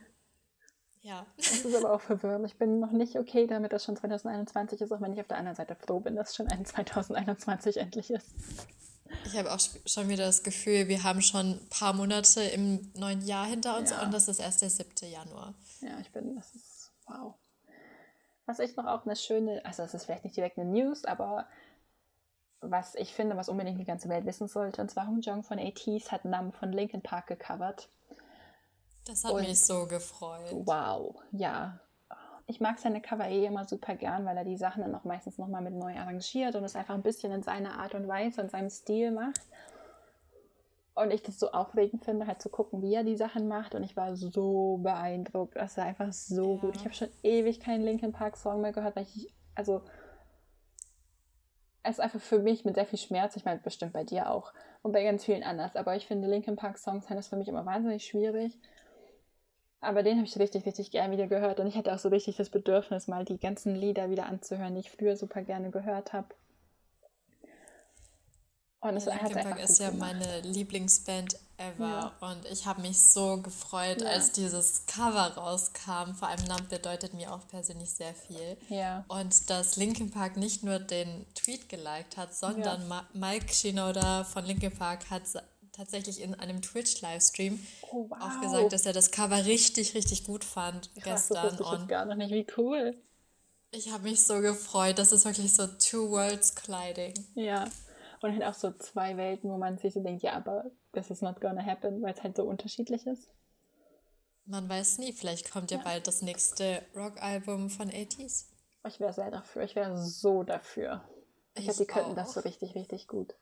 ja. Das ist aber auch verwirrend. Ich bin noch nicht okay damit, dass schon 2021 ist, auch wenn ich auf der anderen Seite froh bin, dass schon ein 2021 endlich ist. Ich habe auch schon wieder das Gefühl, wir haben schon ein paar Monate im neuen Jahr hinter uns ja. und das ist erst der 7. Januar. Ja, ich bin, das ist wow. Was ich noch auch eine schöne, also das ist vielleicht nicht direkt eine News, aber was ich finde, was unbedingt die ganze Welt wissen sollte, und zwar Hong Jong von ATs hat einen Namen von Linkin Park gecovert. Das hat und, mich so gefreut. Wow, ja. Ich mag seine Cover eh immer super gern, weil er die Sachen dann auch meistens nochmal mit neu arrangiert und es einfach ein bisschen in seiner Art und Weise und seinem Stil macht. Und ich das so aufregend finde, halt zu gucken, wie er die Sachen macht. Und ich war so beeindruckt. Das war einfach so ja. gut. Ich habe schon ewig keinen Linkin Park Song mehr gehört, weil ich, also, es ist einfach für mich mit sehr viel Schmerz, ich meine, bestimmt bei dir auch und bei ganz vielen anders, aber ich finde Linkin Park Songs sind das für mich immer wahnsinnig schwierig. Aber den habe ich richtig, richtig gern wieder gehört. Und ich hatte auch so richtig das Bedürfnis, mal die ganzen Lieder wieder anzuhören, die ich früher super gerne gehört habe. Und es hat Linkin Park ist ja gemacht. meine Lieblingsband ever. Ja. Und ich habe mich so gefreut, ja. als dieses Cover rauskam. Vor allem Lamp bedeutet mir auch persönlich sehr viel. Ja. Und dass Linkin Park nicht nur den Tweet geliked hat, sondern Mike Shinoda von Linkin Park hat tatsächlich in einem Twitch-Livestream oh, wow. auch gesagt, dass er das Cover richtig, richtig gut fand Krass, gestern. Das und gar noch nicht, wie cool. Ich habe mich so gefreut. Das ist wirklich so Two Worlds Colliding. Ja. Und halt auch so zwei Welten, wo man sich so denkt, ja, aber this is not gonna happen, weil es halt so unterschiedlich ist. Man weiß nie, vielleicht kommt ja, ja bald das nächste Rock-Album von 80s. Ich wäre sehr dafür. Ich wäre so dafür. Ich, ich glaube, die könnten das so richtig, richtig gut.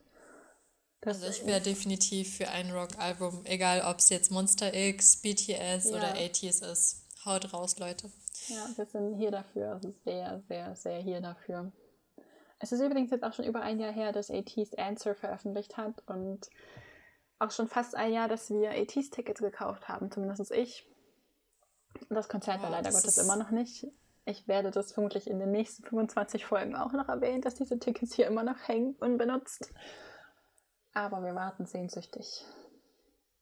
Das also ich wäre definitiv für ein Rock-Album, egal ob es jetzt Monster X, BTS ja. oder ATs ist. Haut raus, Leute. Ja, wir sind hier dafür. Also sehr, sehr, sehr hier dafür. Es ist übrigens jetzt auch schon über ein Jahr her, dass ATs Answer veröffentlicht hat und auch schon fast ein Jahr, dass wir ATs Tickets gekauft haben, zumindest ich. Das Konzert war leider Gottes immer noch nicht Ich werde das vermutlich in den nächsten 25 Folgen auch noch erwähnen, dass diese Tickets hier immer noch hängen und benutzt. Aber wir warten sehnsüchtig.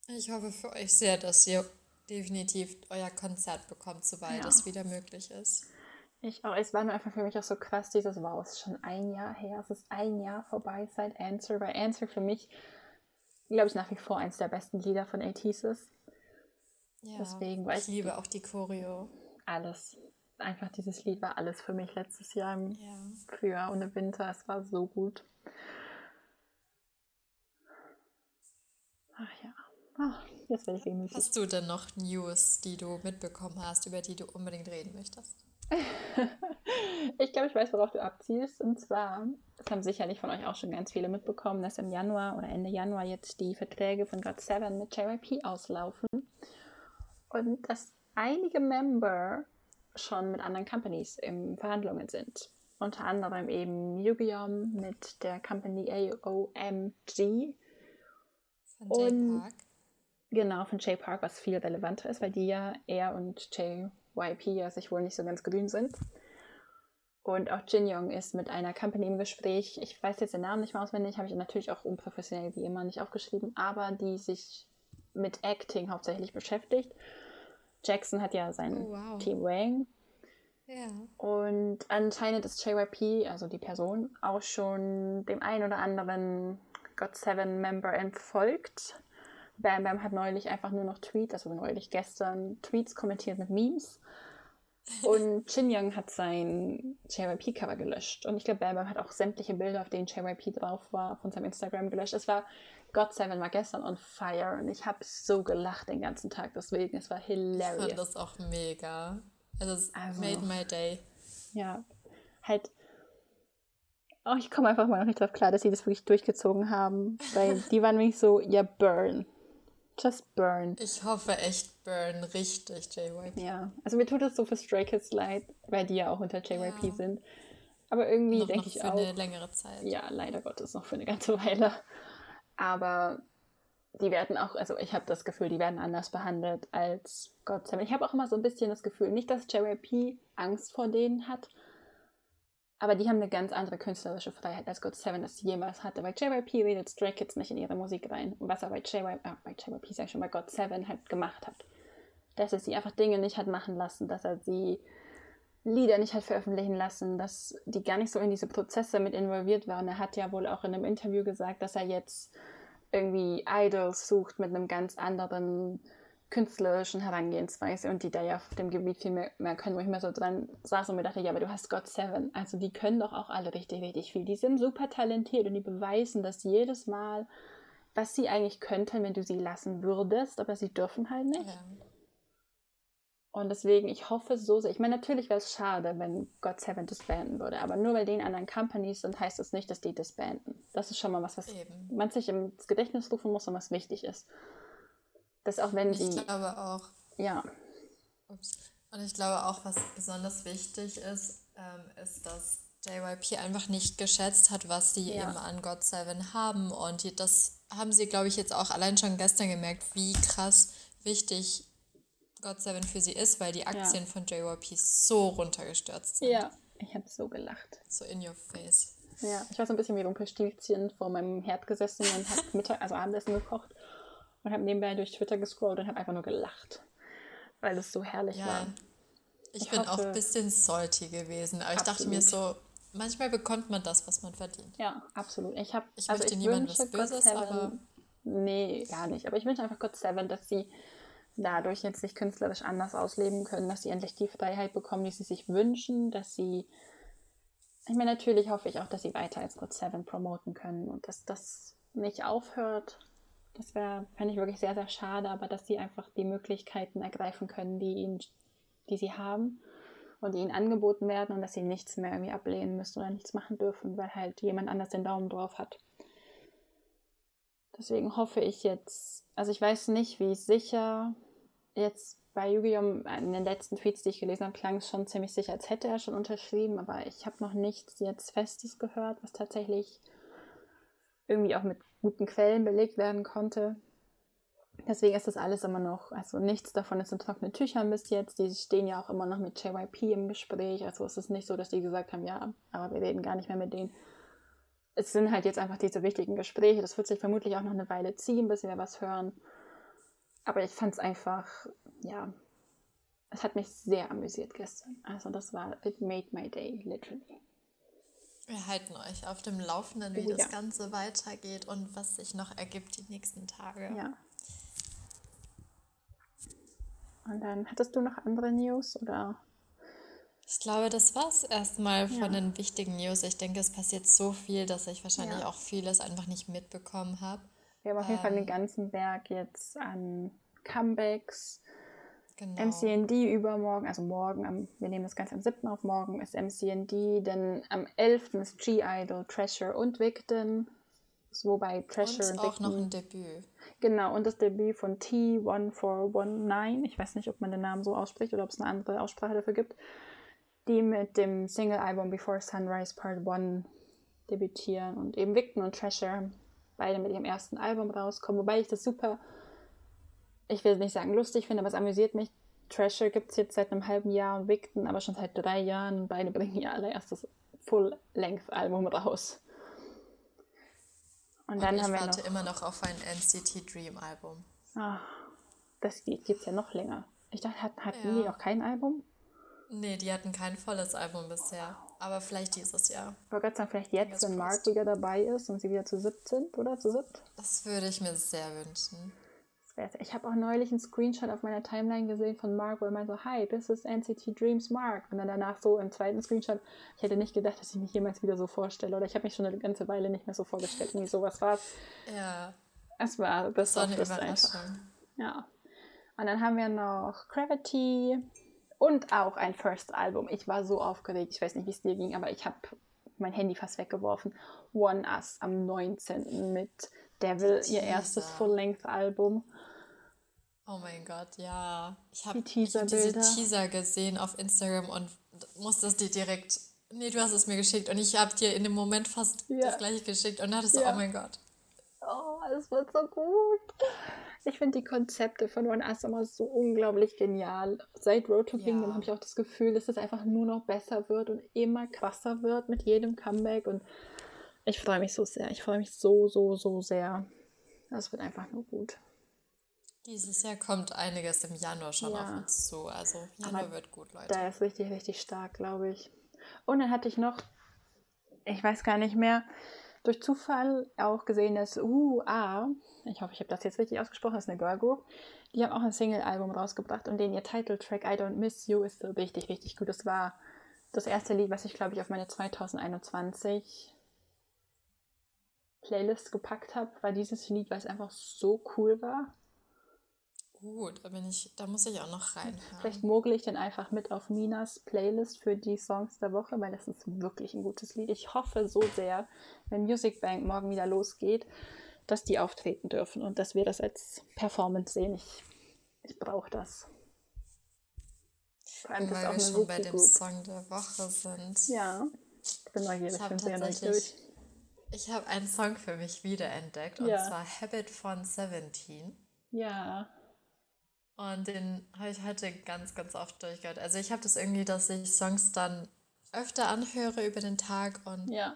Ich hoffe für euch sehr, dass ihr definitiv euer Konzert bekommt, sobald ja. es wieder möglich ist. Ich auch. Es war nur einfach für mich auch so krass, dieses Wow, es ist schon ein Jahr her. Es ist ein Jahr vorbei seit Answer, weil Answer für mich, glaube ich, nach wie vor eins der besten Lieder von ATEEZ ist. Ja, Deswegen, weil ich liebe auch die Choreo. Alles. Einfach dieses Lied war alles für mich letztes Jahr im ja. Frühjahr und im Winter. Es war so gut. Ach ja. Ach, jetzt werde ich gemütlich. Hast du denn noch News, die du mitbekommen hast, über die du unbedingt reden möchtest? ich glaube, ich weiß, worauf du abziehst. Und zwar, das haben sicherlich von euch auch schon ganz viele mitbekommen, dass im Januar oder Ende Januar jetzt die Verträge von God 7 mit JYP auslaufen. Und dass einige Member schon mit anderen Companies in Verhandlungen sind. Unter anderem eben Yugiom mit der Company AOMG. Von J-Park. Genau, von J-Park, was viel relevanter ist, weil die ja er und J YP ja sich wohl nicht so ganz grün sind. Und auch Jin Young ist mit einer Company im Gespräch. Ich weiß jetzt den Namen nicht mehr auswendig, habe ich natürlich auch unprofessionell wie immer nicht aufgeschrieben, aber die sich mit Acting hauptsächlich beschäftigt. Jackson hat ja sein oh, wow. Team Wang. Ja. Und anscheinend ist JYP, also die Person, auch schon dem einen oder anderen God Seven Member entfolgt. Bam Bam hat neulich einfach nur noch Tweets, also neulich gestern Tweets kommentiert mit Memes und Chin Young hat sein JYP-Cover gelöscht. Und ich glaube, Bam Bam hat auch sämtliche Bilder, auf denen JYP drauf war, von seinem Instagram gelöscht. Es war, God Seven war gestern on fire und ich habe so gelacht den ganzen Tag. Deswegen, es war hilarious. Ich fand das auch mega. Also, es also, made my day. Ja, halt. Oh, ich komme einfach mal noch nicht drauf klar, dass sie das wirklich durchgezogen haben. Weil die waren nämlich so, ja, burn. Just burn. Ich hoffe echt burn richtig, JYP. Ja, also mir tut es so für Stray Kids leid, weil die ja auch unter JYP ja. sind. Aber irgendwie denke ich für auch. Für eine längere Zeit. Ja, leider Gottes noch für eine ganze Weile. Aber die werden auch, also ich habe das Gefühl, die werden anders behandelt als God Seven. Ich habe auch immer so ein bisschen das Gefühl, nicht, dass JYP Angst vor denen hat, aber die haben eine ganz andere künstlerische Freiheit, als God Seven das jemals hatte. Bei JYP redet Stray Kids nicht in ihre Musik rein. Und was er bei JYP, ah, bei JYP sag ich schon, bei God Seven halt gemacht hat. Dass er sie einfach Dinge nicht hat machen lassen, dass er sie Lieder nicht hat veröffentlichen lassen, dass die gar nicht so in diese Prozesse mit involviert waren. Er hat ja wohl auch in einem Interview gesagt, dass er jetzt irgendwie Idols sucht mit einem ganz anderen künstlerischen Herangehensweise und die da ja auf dem Gebiet viel mehr, mehr können, wo ich mir so dran saß und mir dachte, ja, aber du hast God Seven, also die können doch auch alle richtig, richtig viel. Die sind super talentiert und die beweisen das jedes Mal, was sie eigentlich könnten, wenn du sie lassen würdest, aber sie dürfen halt nicht. Ja. Und deswegen, ich hoffe so sehr. Ich meine, natürlich wäre es schade, wenn God Seven disbanden würde, aber nur weil die in anderen Companies sind, heißt das nicht, dass die disbanden. Das ist schon mal was, was Eben. man sich ins Gedächtnis rufen muss und was wichtig ist. Dass auch wenn sie. Ich glaube auch. Ja. Ups. Und ich glaube auch, was besonders wichtig ist, ähm, ist, dass JYP einfach nicht geschätzt hat, was sie ja. eben an God Seven haben. Und die, das haben sie, glaube ich, jetzt auch allein schon gestern gemerkt, wie krass wichtig God Seven für sie ist, weil die Aktien ja. von JYP so runtergestürzt sind. Ja, ich habe so gelacht. So in your face. Ja, ich war so ein bisschen wie Rumpelstilzchen vor meinem Herd gesessen und habe Mittag, also Abendessen gekocht und habe nebenbei durch Twitter gescrollt und habe einfach nur gelacht, weil es so herrlich ja. war. Ich, ich bin hoffe, auch ein bisschen salty gewesen, aber absolut. ich dachte mir so, manchmal bekommt man das, was man verdient. Ja, absolut. Ich, hab, ich also möchte niemandem was Böses, aber... Nee, gar nicht. Aber ich wünsche einfach God Seven, dass sie dadurch jetzt sich künstlerisch anders ausleben können, dass sie endlich die Freiheit bekommen, die sie sich wünschen, dass sie ich meine, natürlich hoffe ich auch, dass sie weiter als God Seven promoten können und dass das nicht aufhört, das wäre, fände ich wirklich sehr, sehr schade, aber dass sie einfach die Möglichkeiten ergreifen können, die, ihnen, die sie haben und die ihnen angeboten werden und dass sie nichts mehr irgendwie ablehnen müssen oder nichts machen dürfen, weil halt jemand anders den Daumen drauf hat. Deswegen hoffe ich jetzt, also ich weiß nicht, wie sicher jetzt bei Yu-Gi-Oh! in den letzten Tweets, die ich gelesen habe, klang es schon ziemlich sicher, als hätte er schon unterschrieben, aber ich habe noch nichts jetzt Festes gehört, was tatsächlich irgendwie auch mit guten Quellen belegt werden konnte. Deswegen ist das alles immer noch, also nichts davon ist in trockenen Tüchern bis jetzt. Die stehen ja auch immer noch mit JYP im Gespräch. Also es ist nicht so, dass die gesagt haben, ja, aber wir reden gar nicht mehr mit denen. Es sind halt jetzt einfach diese wichtigen Gespräche. Das wird sich vermutlich auch noch eine Weile ziehen, bis wir was hören. Aber ich fand es einfach, ja, es hat mich sehr amüsiert gestern. Also das war, it made my day, literally. Wir halten euch auf dem Laufenden, wie oh, das ja. Ganze weitergeht und was sich noch ergibt die nächsten Tage. Ja. Und dann hattest du noch andere News oder? Ich glaube, das war es erstmal von ja. den wichtigen News. Ich denke, es passiert so viel, dass ich wahrscheinlich ja. auch vieles einfach nicht mitbekommen habe. Wir haben auf jeden ähm, Fall den ähm. ganzen Berg jetzt an Comebacks. Genau. MCND übermorgen, also morgen, am, wir nehmen das Ganze am 7. auf, morgen ist MCND, denn am 11. ist G-Idol, Treasure und Victim. Wobei Treasure und, und auch noch ein Debüt. Genau, und das Debüt von T1419, ich weiß nicht, ob man den Namen so ausspricht oder ob es eine andere Aussprache dafür gibt, die mit dem Single-Album Before Sunrise Part 1 debütieren und eben Victim und Treasure beide mit ihrem ersten Album rauskommen, wobei ich das super, ich will nicht sagen lustig finde, aber es amüsiert mich. Treasure gibt es jetzt seit einem halben Jahr und Victim aber schon seit drei Jahren. Beide bringen ihr allererstes Full-Length-Album raus. Und dann und haben wir warte noch, immer noch auf ein NCT Dream Album. Ach, das gibt es ja noch länger. Ich dachte, hat, hatten ja. die noch kein Album? Nee, die hatten kein volles Album bisher. Aber vielleicht dieses Jahr. Ich wollte sagen, vielleicht jetzt, wenn Mark wieder dabei ist und sie wieder zu siebt sind, oder? Zu siebt? Das würde ich mir sehr wünschen. Ich habe auch neulich einen Screenshot auf meiner Timeline gesehen von Mark, wo er meinte so, hi, this is NCT Dreams Mark. Und dann danach so im zweiten Screenshot, ich hätte nicht gedacht, dass ich mich jemals wieder so vorstelle. Oder ich habe mich schon eine ganze Weile nicht mehr so vorgestellt. Nee, sowas war es. Ja. Es war das, war eine Überraschung. Einfach. Ja. Und dann haben wir noch Gravity und auch ein First Album. Ich war so aufgeregt. Ich weiß nicht, wie es dir ging, aber ich habe mein Handy fast weggeworfen. One Us am 19. mit Devil, ihr erstes Full-Length-Album. Oh mein Gott, ja. Ich habe Die hab diese Teaser gesehen auf Instagram und musste es dir direkt. Nee, du hast es mir geschickt und ich habe dir in dem Moment fast ja. das gleiche geschickt und dann hattest du, ja. oh mein Gott. Oh, es wird so gut. Ich finde die Konzepte von One Us immer so unglaublich genial. Seit Road to Kingdom ja. habe ich auch das Gefühl, dass es einfach nur noch besser wird und immer krasser wird mit jedem Comeback und ich freue mich so sehr. Ich freue mich so, so, so sehr. Das wird einfach nur gut. Dieses Jahr kommt einiges im Januar schon ja. auf uns zu. Also Januar Aber wird gut, Leute. Da ist richtig, richtig stark, glaube ich. Und dann hatte ich noch, ich weiß gar nicht mehr, durch Zufall auch gesehen, dass UA, ich hoffe, ich habe das jetzt richtig ausgesprochen, das ist eine Girl Group, die haben auch ein Single-Album rausgebracht und den ihr Titeltrack I Don't Miss You ist so richtig, richtig gut. Das war das erste Lied, was ich, glaube ich, auf meine 2021 Playlist gepackt habe, war dieses Lied, weil es einfach so cool war. Gut, da bin ich, da muss ich auch noch rein. Vielleicht mogel ich den einfach mit auf Minas Playlist für die Songs der Woche, weil das ist wirklich ein gutes Lied. Ich hoffe so sehr, wenn Music Bank morgen wieder losgeht, dass die auftreten dürfen und dass wir das als Performance sehen. Ich, ich brauche das. Vor allem, weil wir schon bei dem Group. Song der Woche sind. Ja, ich bin neugierig, ich bin sehr neugierig. Ich habe einen Song für mich wiederentdeckt ja. und zwar Habit von Seventeen. Ja. Und den habe ich heute ganz, ganz oft durchgehört. Also ich habe das irgendwie, dass ich Songs dann öfter anhöre über den Tag und ja.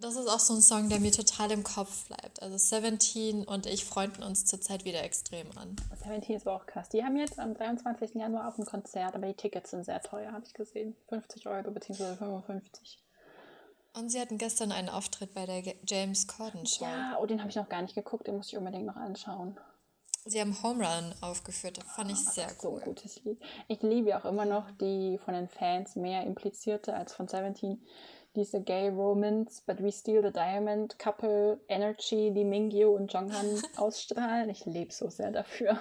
das ist auch so ein Song, der mir total im Kopf bleibt. Also Seventeen und ich freunden uns zurzeit wieder extrem an. Seventeen ist aber auch krass. Die haben jetzt am 23. Januar auch ein Konzert, aber die Tickets sind sehr teuer, habe ich gesehen. 50 Euro bzw. 55. Und sie hatten gestern einen Auftritt bei der James Corden Show. Ja, oh, den habe ich noch gar nicht geguckt, den muss ich unbedingt noch anschauen. Sie haben Home Run aufgeführt, das fand ich sehr so cool. So ein gutes Lied. Ich liebe auch immer noch die von den Fans mehr implizierte als von Seventeen. Diese Gay Romance, But We Steal the Diamond Couple Energy, die Mingyu und Jonghan ausstrahlen. Ich lebe so sehr dafür.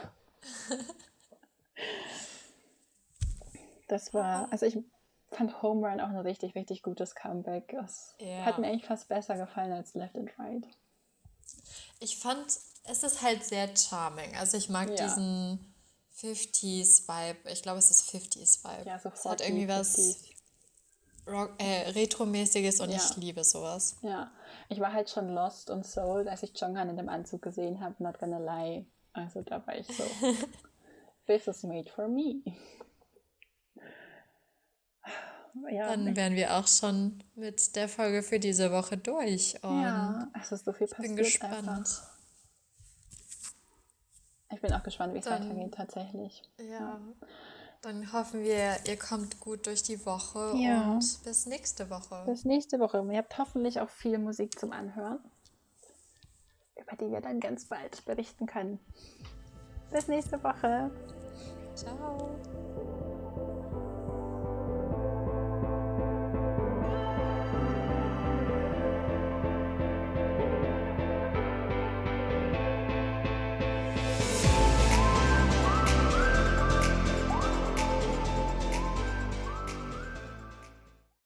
Das war, also ich fand Home Run auch ein richtig, richtig gutes Comeback. Das ja. hat mir eigentlich fast besser gefallen als Left and Right. Ich fand es ist halt sehr charming. Also ich mag ja. diesen 50s-Vibe. Ich glaube, es ist 50s-Vibe. Ja, so es hat irgendwie was Rock, äh, Retro-mäßiges und ja. ich liebe sowas. Ja, ich war halt schon lost und sold, als ich Jonghan in dem Anzug gesehen habe, not gonna lie. Also da war ich so, this is made for me. Ja, Dann wären wir auch schon mit der Folge für diese Woche durch. Und ja, es ist so viel passiert. Ich bin gespannt. Einfach. Ich bin auch gespannt, wie es weitergeht tatsächlich. Ja. ja. Dann hoffen wir, ihr kommt gut durch die Woche ja. und bis nächste Woche. Bis nächste Woche. ihr habt hoffentlich auch viel Musik zum Anhören, über die wir dann ganz bald berichten können. Bis nächste Woche. Ciao.